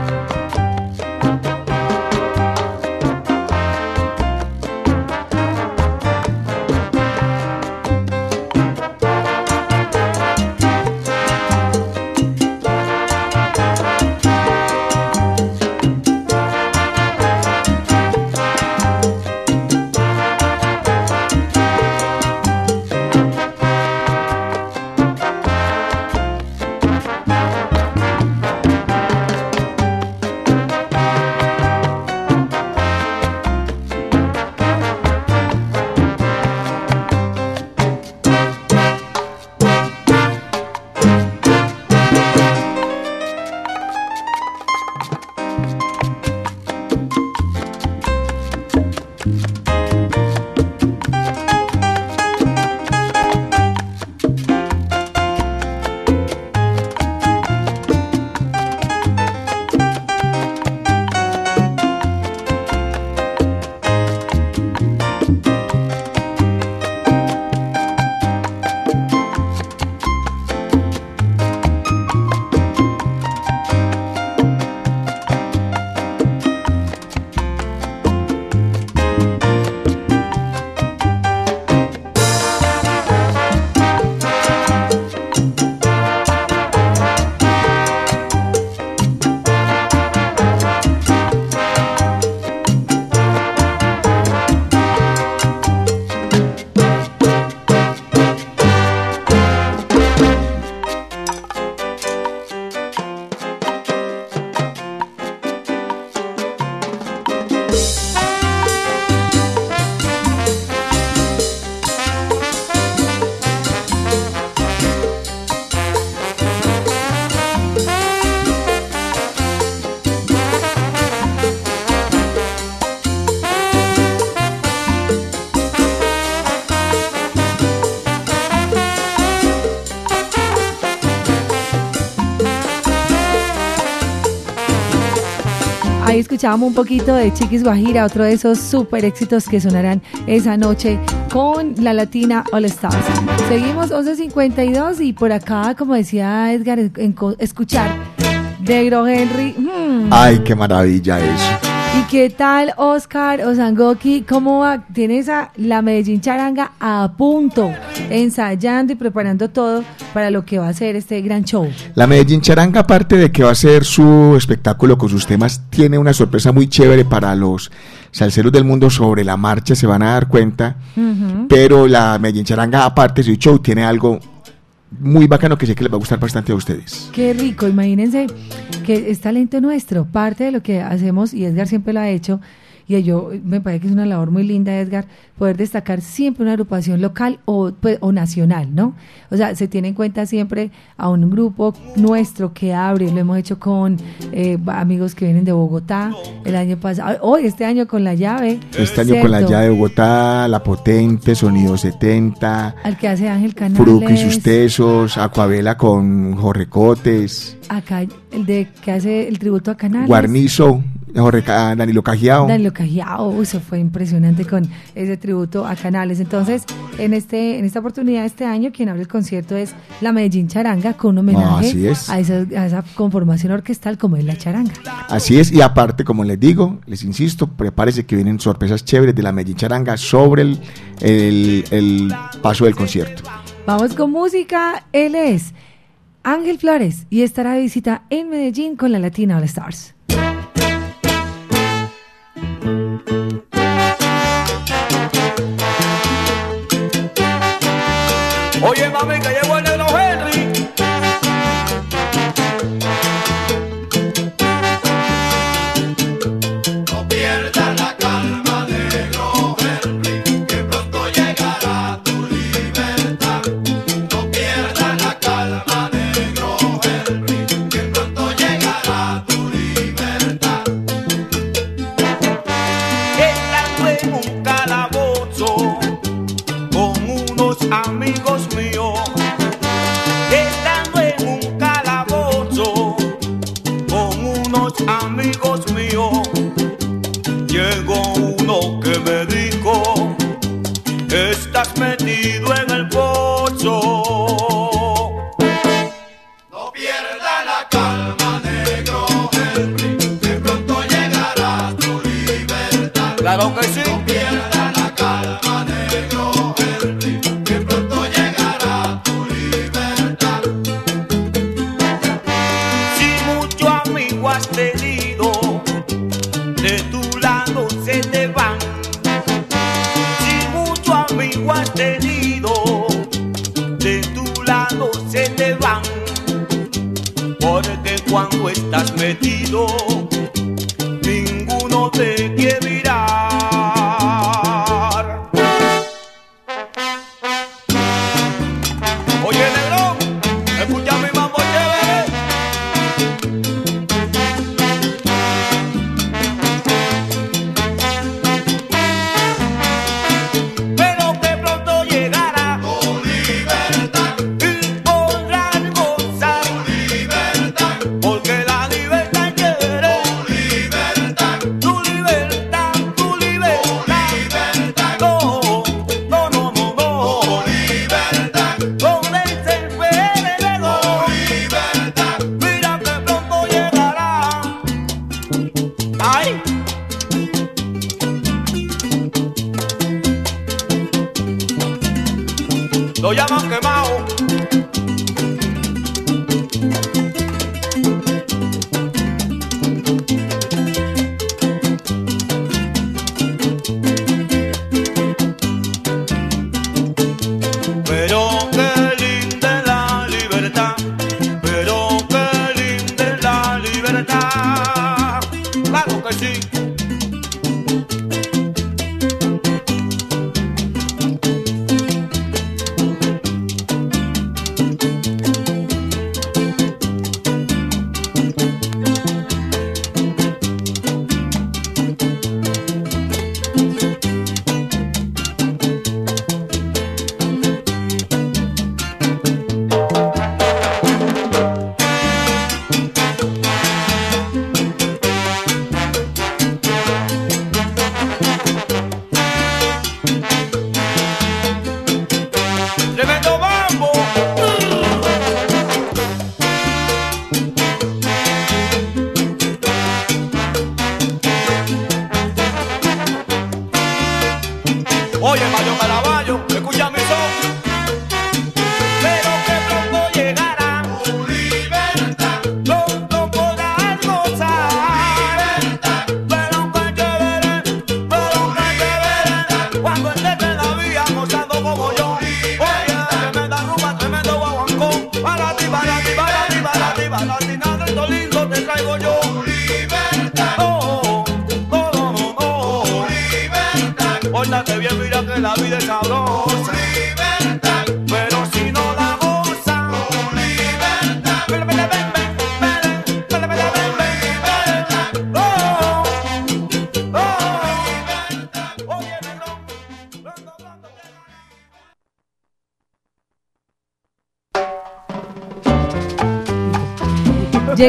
Ahí escuchábamos un poquito de Chiquis Guajira, otro de esos super éxitos que sonarán esa noche con la Latina All Stars. Seguimos 11.52 y por acá, como decía Edgar, escuchar de Gro Henry. hmm. Ay, qué maravilla eso. ¿Y qué tal Oscar Osangoki? ¿Cómo va? Tienes a la Medellín Charanga a punto, ensayando y preparando todo para lo que va a ser este gran show. La Medellín Charanga, aparte de que va a ser su espectáculo con sus temas, tiene una sorpresa muy chévere para los salseros del mundo sobre la marcha, se van a dar cuenta. Pero la Medellín Charanga, aparte de su show, tiene algo muy bacano que sé que les va a gustar bastante a ustedes. Qué rico, imagínense que es talento nuestro, parte de lo que hacemos, y Edgar siempre lo ha hecho, y yo me parece que es una labor muy linda, Edgar, poder destacar siempre una agrupación local o, pues, o nacional, ¿no? O sea, se tiene en cuenta siempre a un grupo nuestro que abre, lo hemos hecho con eh, amigos que vienen de Bogotá, el año pasado, hoy este año con la llave. Este año con la llave de Bogotá, La Potente, Sonido 70, Al que hace Ángel Canales. Fruco y sus tesos, Acuabela con Jorge Cotes, Acá, el de que hace el tributo a Canales. Guarnizo, Jorge Danilo Cajiao. Danilo Cajiao, eso fue impresionante con ese tributo a Canales. Entonces, en este en esta oportunidad, este año, quien abre el concierto es la Medellín Charanga, con un homenaje es. A, esa, a esa conformación orquestal como es la charanga. Así es, y aparte, como les digo, les insisto, prepárese que vienen sorpresas chéveres de la Medellín Charanga sobre el, el- el paso del concierto. Vamos con música, él es Ángel Flores y estará de visita en Medellín con la Latina All Stars. Oye, mami, metido,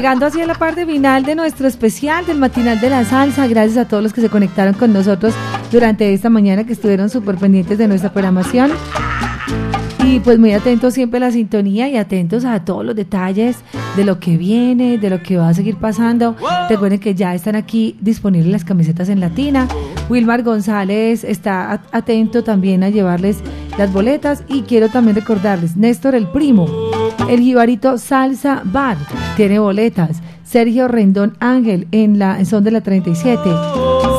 Llegando así a la parte final de nuestro especial del matinal de la salsa, gracias a todos los que se conectaron con nosotros durante esta mañana, que estuvieron súper pendientes de nuestra programación. Y pues muy atentos siempre a la sintonía y atentos a todos los detalles de lo que viene, de lo que va a seguir pasando. Recuerden que ya están aquí disponibles las camisetas en latina. Wilmar González está atento también a llevarles las boletas y quiero también recordarles, Néstor el primo, el Jibarito Salsa Bar tiene boletas. Sergio Rendón Ángel en la son de la 37.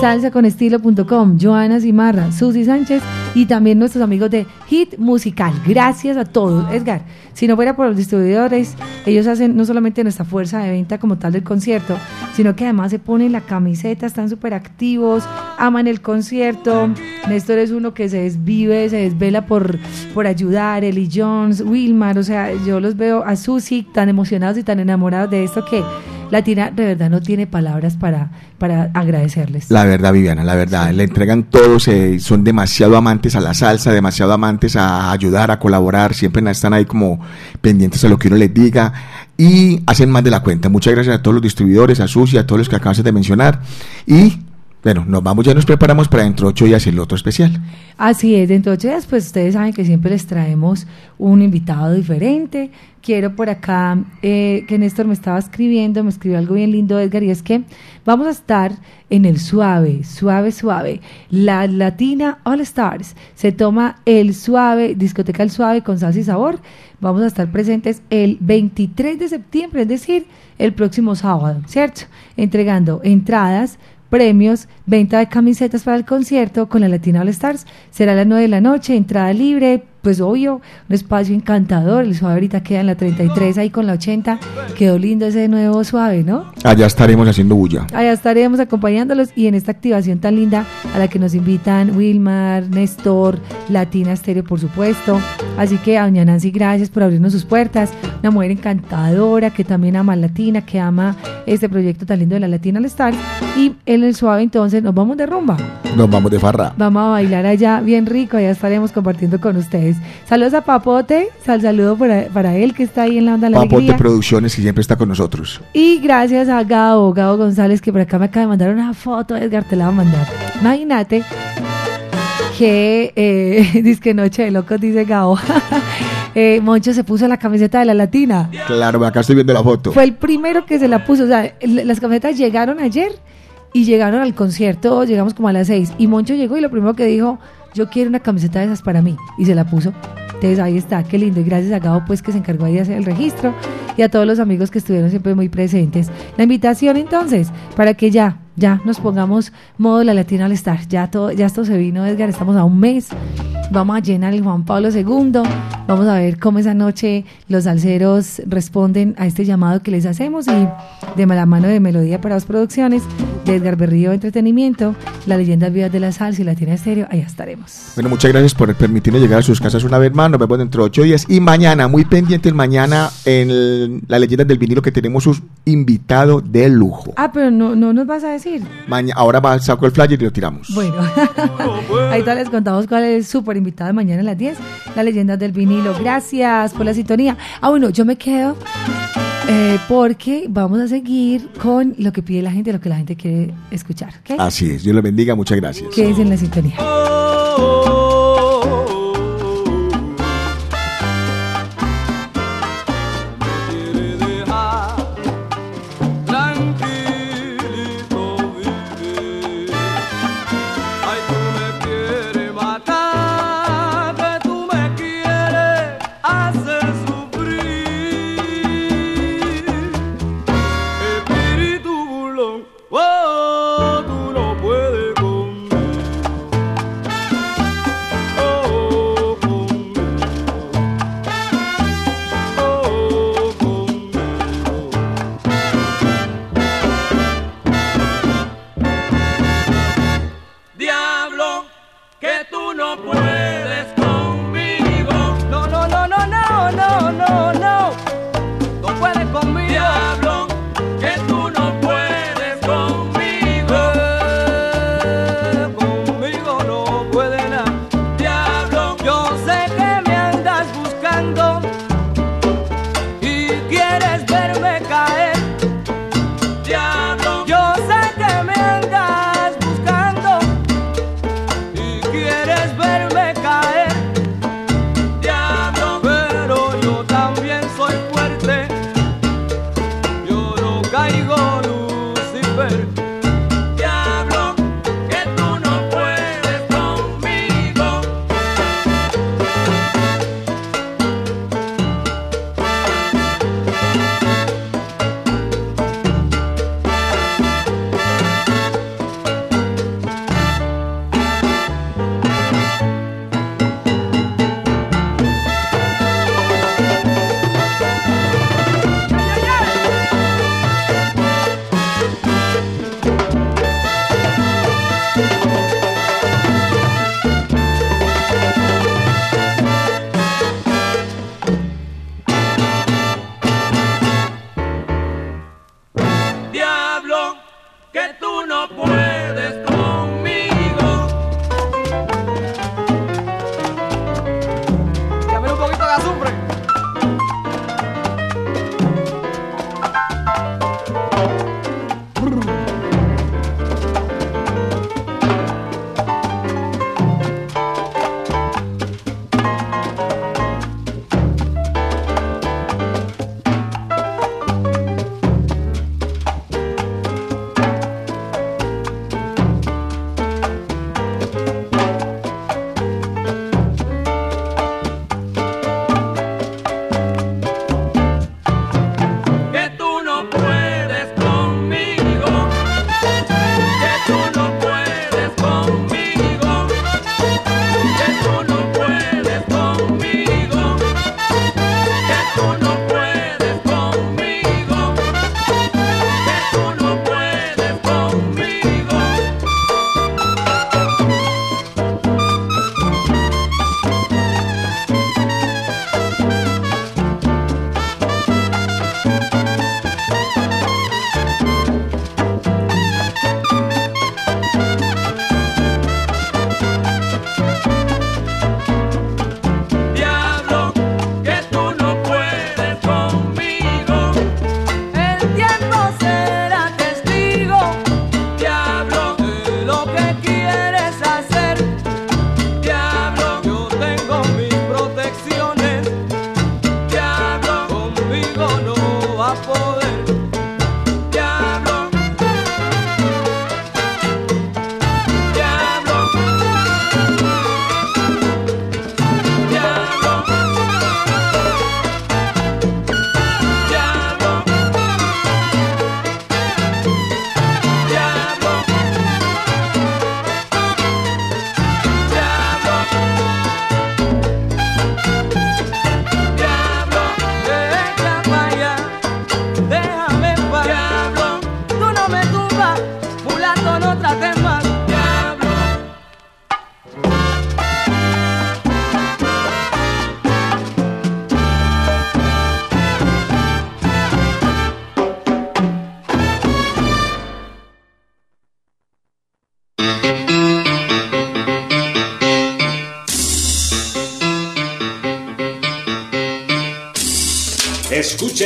Salsaconestilo.com, Joana Zimarra, Susi Sánchez y también nuestros amigos de Hit Musical. Gracias a todos. Edgar, si no fuera por los distribuidores, ellos hacen no solamente nuestra fuerza de venta como tal del concierto, sino que además se ponen la camiseta, están súper activos, aman el concierto. Néstor es uno que se desvive, se desvela por, por ayudar, Eli Jones, Wilmar, o sea, yo los veo a Susi tan emocionados y tan enamorados de esto que Latina de verdad no tiene palabras para, para agradecerles. La verdad, Viviana, la verdad. Le entregan todos, eh, son demasiado amantes a la salsa, demasiado amantes a ayudar, a colaborar. Siempre están ahí como pendientes a lo que uno les diga y hacen más de la cuenta. Muchas gracias a todos los distribuidores, a Susi, a todos los que acabas de mencionar. Y bueno, nos vamos, ya nos preparamos para dentro de ocho días el otro especial. Así es, dentro de ocho días, pues ustedes saben que siempre les traemos un invitado diferente. Quiero por acá eh, que Néstor me estaba escribiendo, me escribió algo bien lindo, Edgar, y es que vamos a estar en el suave, suave, suave. La Latina All Stars se toma el suave, discoteca el suave con salsa y sabor. Vamos a estar presentes el 23 de septiembre, es decir, el próximo sábado, ¿cierto? Entregando entradas premios, venta de camisetas para el concierto con la Latina All Stars. Será a las 9 de la noche, entrada libre, pues obvio, un espacio encantador. El suave ahorita queda en la 33, ahí con la 80. Quedó lindo ese nuevo suave, ¿no? Allá estaremos haciendo bulla. Allá estaremos acompañándolos y en esta activación tan linda a la que nos invitan Wilmar, Néstor, Latina Stereo, por supuesto. Así que a doña Nancy, gracias por abrirnos sus puertas. Una mujer encantadora que también ama Latina, que ama este proyecto tan lindo de la Latina All Stars. Y en el suave entonces nos vamos de rumba. Nos vamos de farra. Vamos a bailar allá bien rico, allá estaremos compartiendo con ustedes. Saludos a Papote, sal saludo para, para él que está ahí en la onda de la Papote alegría. Producciones, que siempre está con nosotros. Y gracias a Gabo, Gabo González, que por acá me acaba de mandar una foto, Edgar, te la va a mandar. Imagínate que, eh, dice que noche de locos, dice Gabo. eh, Moncho se puso la camiseta de la latina. Claro, acá estoy viendo la foto. Fue el primero que se la puso. O sea, las camisetas llegaron ayer y llegaron al concierto, llegamos como a las seis. Y Moncho llegó y lo primero que dijo, yo quiero una camiseta de esas para mí. Y se la puso. Entonces ahí está, qué lindo. Y gracias a Gabo, pues, que se encargó ahí de hacer el registro. Y a todos los amigos que estuvieron siempre muy presentes. La invitación, entonces, para que ya, ya nos pongamos modo la Latina All Star. Ya, todo, ya esto se vino, Edgar, estamos a un mes. Vamos a llenar el Juan Pablo II. Vamos a ver cómo esa noche los salseros responden a este llamado que les hacemos. Y de la mano de Melodía para dos producciones, de Edgar Berrío Entretenimiento, la leyenda vivas de la salsa y Latina Estéreo, allá estaremos. Bueno, muchas gracias por permitirnos llegar a sus casas una vez más. Nos vemos dentro de ocho días. Y mañana, muy pendientes, mañana en el- la leyenda del vinilo que tenemos un invitado de lujo. Ah, pero no, no nos vas a decir. Maña- ahora va, saco el flyer y lo tiramos. Bueno, ahorita les contamos cuál es el súper invitado de mañana a las 10, la leyenda del vinilo. Gracias por la sintonía. Ah, bueno, yo me quedo eh, porque vamos a seguir con lo que pide la gente, lo que la gente quiere escuchar. Así es, Dios le bendiga, muchas gracias. Que es en la sintonía.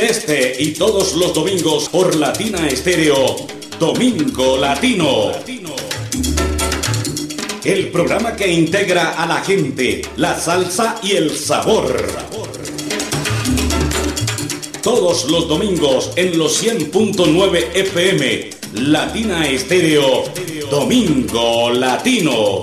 Este y todos los domingos por Latina Estéreo, Domingo Latino. El programa que integra a la gente, la salsa y el sabor. Todos los domingos en los 100.9 FM, Latina Estéreo, Domingo Latino.